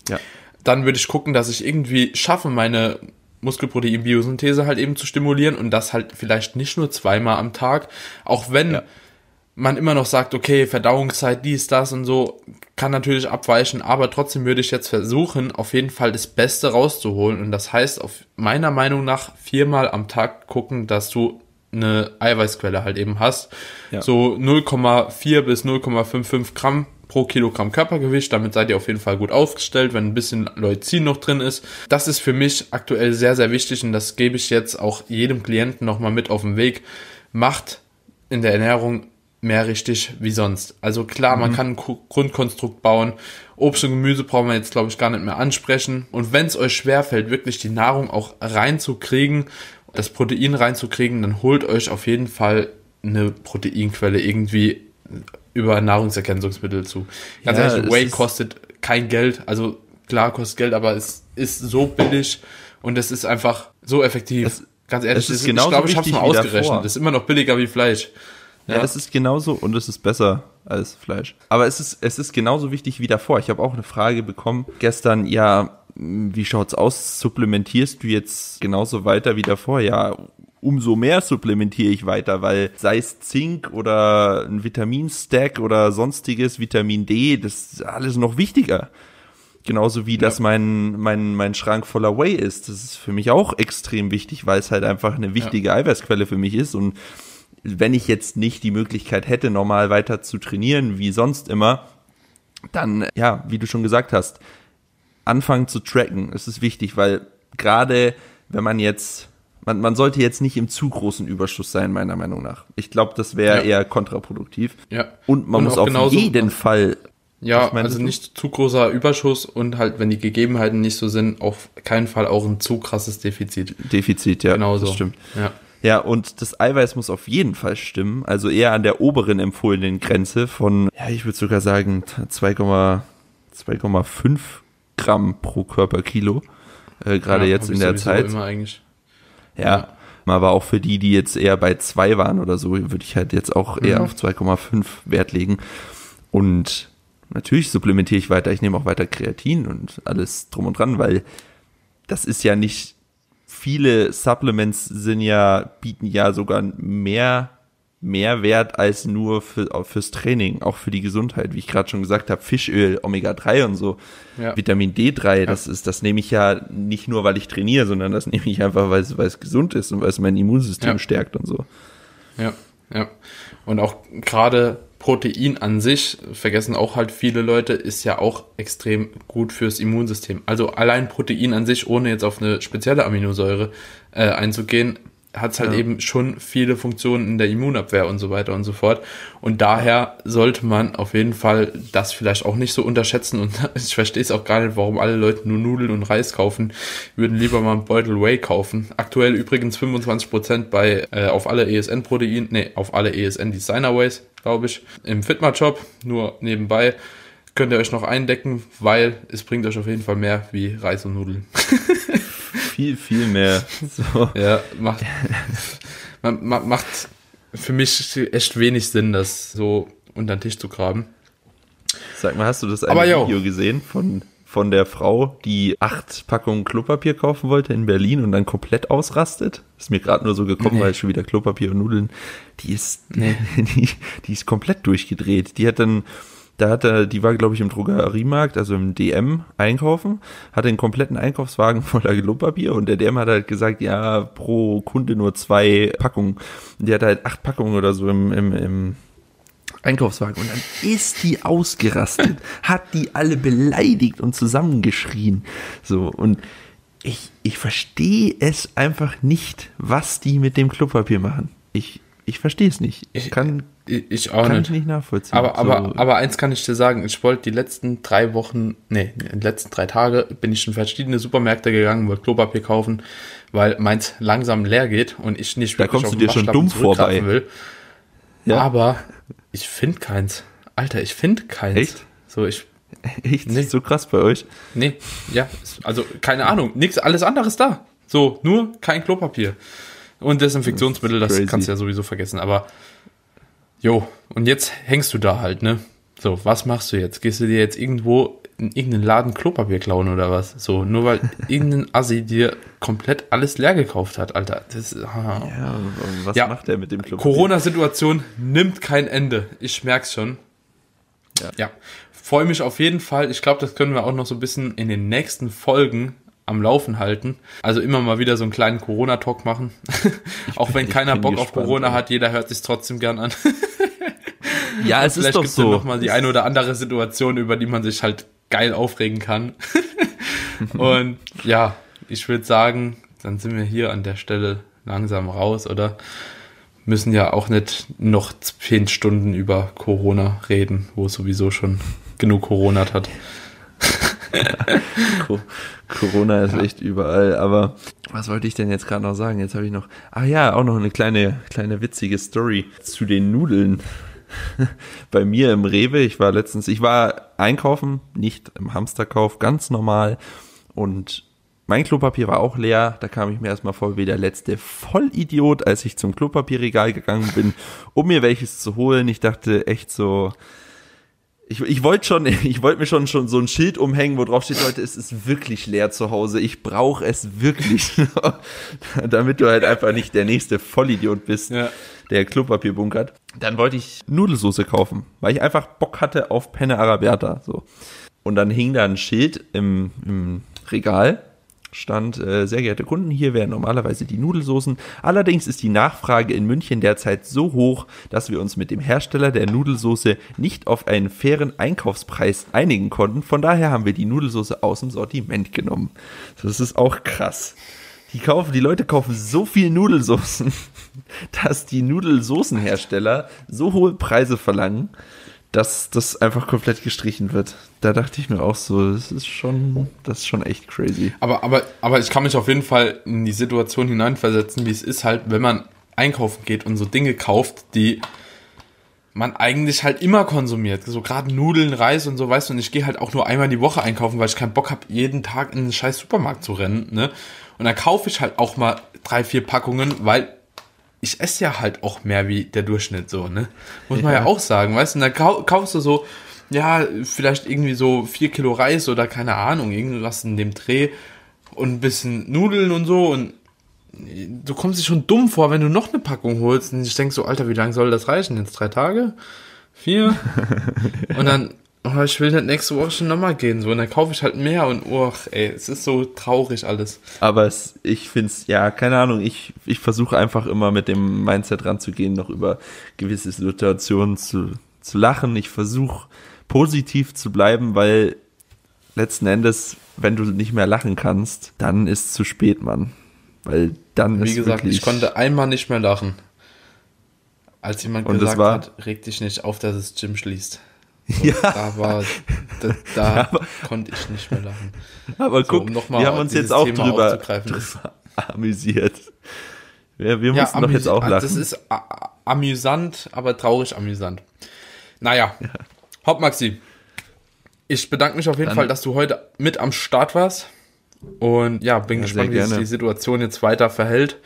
Ja. Dann würde ich gucken, dass ich irgendwie schaffe, meine Muskelprotein-Biosynthese halt eben zu stimulieren und das halt vielleicht nicht nur zweimal am Tag, auch wenn Ja. man immer noch sagt, okay, Verdauungszeit, dies, das und so, kann natürlich abweichen, aber trotzdem würde ich jetzt versuchen, auf jeden Fall das Beste rauszuholen und das heißt, auf meiner Meinung nach viermal am Tag gucken, dass du eine Eiweißquelle halt eben hast. Ja. So 0,4 bis 0,55 Gramm pro Kilogramm Körpergewicht. Damit seid ihr auf jeden Fall gut aufgestellt, wenn ein bisschen Leucin noch drin ist. Das ist für mich aktuell sehr, sehr wichtig und das gebe ich jetzt auch jedem Klienten nochmal mit auf den Weg. Macht in der Ernährung mehr richtig wie sonst. Also klar, man kann ein Grundkonstrukt bauen. Obst und Gemüse brauchen wir jetzt, glaube ich, gar nicht mehr ansprechen. Und wenn es euch schwerfällt, wirklich die Nahrung auch reinzukriegen, das Protein reinzukriegen, dann holt euch auf jeden Fall eine Proteinquelle irgendwie über Nahrungsergänzungsmittel zu. Ganz Ja, ehrlich, es Whey ist- kostet kein Geld. Also klar kostet Geld, aber es ist so billig und es ist einfach so effektiv. Es- Ganz ehrlich, es ist ich genauso glaube, ich habe es mal ausgerechnet. Das ist immer noch billiger wie Fleisch. Ja, das ist genauso und es ist besser als Fleisch. Aber es ist, es ist genauso wichtig wie davor. Ich habe auch eine Frage bekommen gestern, ja, mh, wie schaut's aus? Supplementierst du jetzt genauso weiter wie davor? Ja, umso mehr supplementiere ich weiter, weil sei es Zink oder ein Vitaminstack oder sonstiges Vitamin D, das ist alles noch wichtiger. Genauso wie dass mein, mein, mein Schrank voller Whey ist. Das ist für mich auch extrem wichtig, weil es halt einfach eine wichtige Eiweißquelle für mich ist. Und wenn ich jetzt nicht die Möglichkeit hätte, normal weiter zu trainieren, wie sonst immer, dann, ja, wie du schon gesagt hast, anfangen zu tracken. Es ist wichtig, weil gerade wenn man jetzt, man, man sollte jetzt nicht im zu großen Überschuss sein, meiner Meinung nach. Ich glaube, das wäre Ja. eher kontraproduktiv. Ja. Und man Und muss auch auf jeden Fall, Ja, Was meinst also nicht zu großer Überschuss und halt, wenn die Gegebenheiten nicht so sind, auf keinen Fall auch ein zu krasses Defizit. Defizit, ja, Genauso. das stimmt. Ja. Ja, und das Eiweiß muss auf jeden Fall stimmen. Also eher an der oberen empfohlenen Grenze von, ja, ich würde sogar sagen 2,5 2,5 Gramm pro Körperkilo. Äh, Gerade Ja, jetzt in ich der Zeit. Immer eigentlich. Ja. Aber auch für die, die jetzt eher bei 2 waren oder so, würde ich halt jetzt auch eher Mhm. auf 2,5 Wert legen. Und natürlich supplementiere ich weiter. Ich nehme auch weiter Kreatin und alles drum und dran, weil das ist ja nicht, viele Supplements sind ja, bieten ja sogar mehr Mehrwert als nur für, fürs Training, auch für die Gesundheit, wie ich gerade schon gesagt habe, Fischöl, Omega-3 und so, Ja. Vitamin D3, das ist, das nehme ich ja nicht nur, weil ich trainiere, sondern das nehme ich einfach, weil es, weil es gesund ist und weil es mein Immunsystem Ja. stärkt und so. Ja, ja. Und auch gerade Protein an sich, vergessen auch halt viele Leute, ist ja auch extrem gut fürs Immunsystem. Also allein Protein an sich, ohne jetzt auf eine spezielle Aminosäure äh, einzugehen, hat es halt Ja. eben schon viele Funktionen in der Immunabwehr und so weiter und so fort. Und daher sollte man auf jeden Fall das vielleicht auch nicht so unterschätzen. Und ich verstehe es auch gar nicht, warum alle Leute nur Nudeln und Reis kaufen. Würden lieber mal einen Beutel Whey kaufen. Aktuell übrigens 25% bei äh, auf alle ESN-Protein, nee, auf alle ESN Designer Ways, glaube ich. Im Fitmat-Shop, nur nebenbei. Könnt ihr euch noch eindecken, weil es bringt euch auf jeden Fall mehr wie Reis und Nudeln. Viel, viel mehr. So. Ja, macht, man, ma- macht für mich echt wenig Sinn, das so unter den Tisch zu graben. Sag mal, hast du das eine. Video gesehen von, von der Frau, die acht Packungen Klopapier kaufen wollte in Berlin und dann komplett ausrastet? Ist mir gerade nur so gekommen, Nee. weil schon wieder Klopapier und Nudeln. Die ist, Nee. die, die ist komplett durchgedreht. Die hat dann, da hat er, die war, glaube ich, im Drogeriemarkt, also im DM einkaufen, hatte einen kompletten Einkaufswagen voller Klopapier und der DM hat halt gesagt, ja, pro Kunde nur zwei Packungen. Und die hat halt acht Packungen oder so im, im, im Einkaufswagen und dann ist die ausgerastet, hat die alle beleidigt und zusammengeschrien. So und ich, ich verstehe es einfach nicht, was die mit dem Klopapier machen. Ich, ich verstehe es nicht. Ich kann, Ich, ich auch kann nicht. ich nicht nachvollziehen. Aber, aber, so, aber eins kann ich dir sagen, ich wollte die letzten drei Wochen, nee, die letzten drei Tage bin ich in verschiedene Supermärkte gegangen, wollte Klopapier kaufen, weil meins langsam leer geht und ich nicht Da wirklich kommst du den dir schon dumm vorbei. will. Ja. Aber ich finde keins. Alter, ich finde keins. Echt? So, ich, echt nee. so krass bei euch. nee, ja, also keine Ahnung, nix, alles andere ist da. So, nur kein Klopapier. Und Desinfektionsmittel, das crazy. kannst du ja sowieso vergessen, aber jo, und jetzt hängst du da halt, ne? So, was machst du jetzt? Gehst du dir jetzt irgendwo in irgendeinen Laden Klopapier klauen oder was? So, nur weil irgendein Assi dir komplett alles leer gekauft hat, Alter. Das, ah. Ja, was Ja. macht der mit dem Klopapier? Corona-Situation nimmt kein Ende. Ich merk's schon. Ja. ja. Freue mich auf jeden Fall. Ich glaube, das können wir auch noch so ein bisschen in den nächsten Folgen am Laufen halten. Also immer mal wieder so einen kleinen Corona-Talk machen. auch wenn keiner Bock auf Corona ey. hat, jeder hört sich trotzdem gern an. Ja, es ist Vielleicht doch gibt's so. noch mal die eine oder andere Situation, über die man sich halt geil aufregen kann. Und ja, ich würde sagen, dann sind wir hier an der Stelle langsam raus, oder? Müssen ja auch nicht noch zehn Stunden über Corona reden, wo es sowieso schon genug Corona hat. Co- Corona ist echt überall, aber was wollte ich denn jetzt gerade noch sagen? Jetzt habe ich noch, ah ja, auch noch eine kleine, kleine witzige Story zu den Nudeln. Bei mir im Rewe, ich war letztens, ich war einkaufen, nicht im Hamsterkauf, ganz normal und mein Klopapier war auch leer, da kam ich mir erstmal vor wie der letzte Vollidiot, als ich zum Klopapierregal gegangen bin, um mir welches zu holen. Ich dachte echt so, ich, ich wollte schon, ich wollte mir schon, schon so ein Schild umhängen, wo drauf steht, Leute, es ist wirklich leer zu Hause. Ich brauche es wirklich. Damit du halt einfach nicht der nächste Vollidiot bist, Ja. der Klopapier bunkert. Dann wollte ich Nudelsoße kaufen, weil ich einfach Bock hatte auf Penne Araberta. So. Und dann hing da ein Schild im, im Regal stand, äh, sehr geehrte Kunden, hier wären normalerweise die Nudelsoßen. Allerdings ist die Nachfrage in München derzeit so hoch, dass wir uns mit dem Hersteller der Nudelsoße nicht auf einen fairen Einkaufspreis einigen konnten. Von daher haben wir die Nudelsoße aus dem Sortiment genommen. Das ist auch krass. Die kaufen, die Leute kaufen so viel Nudelsoßen, dass die Nudelsoßenhersteller so hohe Preise verlangen, dass das einfach komplett gestrichen wird. Da dachte ich mir auch so, das ist schon, das ist schon echt crazy. Aber, aber, aber ich kann mich auf jeden Fall in die Situation hineinversetzen, wie es ist halt, wenn man einkaufen geht und so Dinge kauft, die man eigentlich halt immer konsumiert. So gerade Nudeln, Reis und so, weißt du, und ich gehe halt auch nur einmal die Woche einkaufen, weil ich keinen Bock habe, jeden Tag in einen scheiß Supermarkt zu rennen, ne? Und dann kaufe ich halt auch mal drei, vier Packungen, weil ich esse ja halt auch mehr wie der Durchschnitt so, ne? Muss man ja, auch sagen, weißt du? Und dann kau kaufst du so, ja, vielleicht irgendwie so vier Kilo Reis oder keine Ahnung, irgendwas in dem Dreh und ein bisschen Nudeln und so und du kommst dich schon dumm vor, wenn du noch eine Packung holst und ich denke so, Alter, wie lange soll das reichen? Jetzt drei Tage? Vier? und dann oh, ich will nicht nächste Woche schon nochmal gehen, so, und dann kaufe ich halt mehr und, oh, ey, es ist so traurig alles. Aber es, ich finde es, ja, keine Ahnung, ich, ich versuche einfach immer mit dem Mindset ranzugehen, noch über gewisse Situationen zu, zu lachen. Ich versuche positiv zu bleiben, weil letzten Endes, wenn du nicht mehr lachen kannst, dann ist zu spät, Mann. Weil dann Wie ist gesagt, ich konnte einmal nicht mehr lachen. Als jemand und gesagt hat, reg dich nicht auf, dass das Gym schließt. Ja. Da war, da, da ja, konnte ich nicht mehr lachen. Aber so, guck, um wir haben uns jetzt auch drüber, drüber amüsiert. Wir, wir ja, mussten doch jetzt auch lachen. Das ist amüsant, aber traurig amüsant. Naja, ja. Hopp Maxi, ich bedanke mich auf jeden Dann, Fall, dass du heute mit am Start warst. Und ja, bin ja, gespannt, wie sich die Situation jetzt weiter verhält.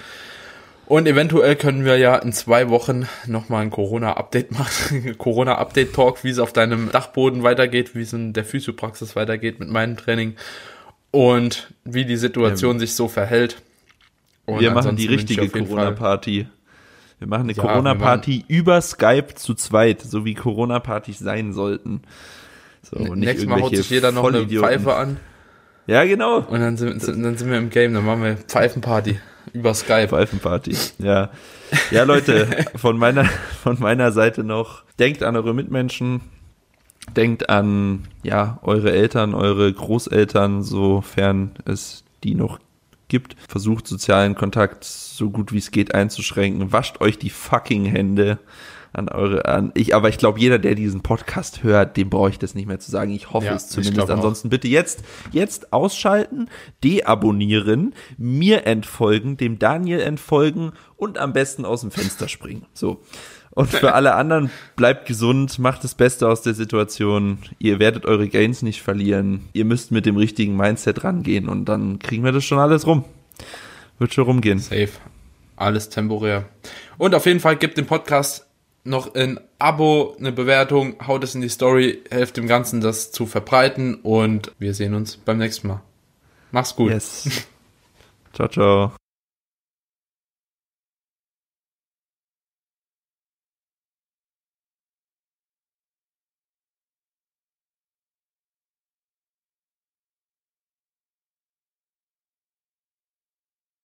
Und eventuell können wir ja in zwei Wochen nochmal ein Corona-Update machen. Corona-Update-Talk, wie es auf deinem Dachboden weitergeht, wie es in der Physiopraxis weitergeht mit meinem Training und wie die Situation ja. sich so verhält. Und wir machen die richtige Corona-Party. Wir machen eine ja, Corona-Party über Skype zu zweit, so wie Corona-Partys sein sollten. So, und Nächstes Mal haut sich jeder noch eine Pfeife an. Ja, genau. Und dann sind, dann sind wir im Game, dann machen wir Pfeifenparty. Über Skype. Pfeifenparty. Ja. Ja, Leute, von meiner, von meiner Seite noch, denkt an eure Mitmenschen, denkt an, ja, eure Eltern, eure Großeltern, sofern es die noch gibt. Versucht sozialen Kontakt so gut wie es geht einzuschränken. Wascht euch die fucking Hände an eure, an ich, aber ich glaube, jeder, der diesen Podcast hört, dem brauche ich das nicht mehr zu sagen. Ich hoffe ja, es zumindest. Ansonsten auch. bitte jetzt, jetzt ausschalten, deabonnieren, mir entfolgen, dem Daniel entfolgen und am besten aus dem Fenster springen. So. Und für alle anderen, bleibt gesund, macht das Beste aus der Situation. Ihr werdet eure Gains nicht verlieren. Ihr müsst mit dem richtigen Mindset rangehen und dann kriegen wir das schon alles rum. Wird schon rumgehen. Safe. Alles temporär. Und auf jeden Fall gibt dem Podcast noch ein Abo, eine Bewertung, haut es in die Story, helft dem Ganzen, das zu verbreiten und wir sehen uns beim nächsten Mal. Mach's gut. Yes. Ciao, ciao.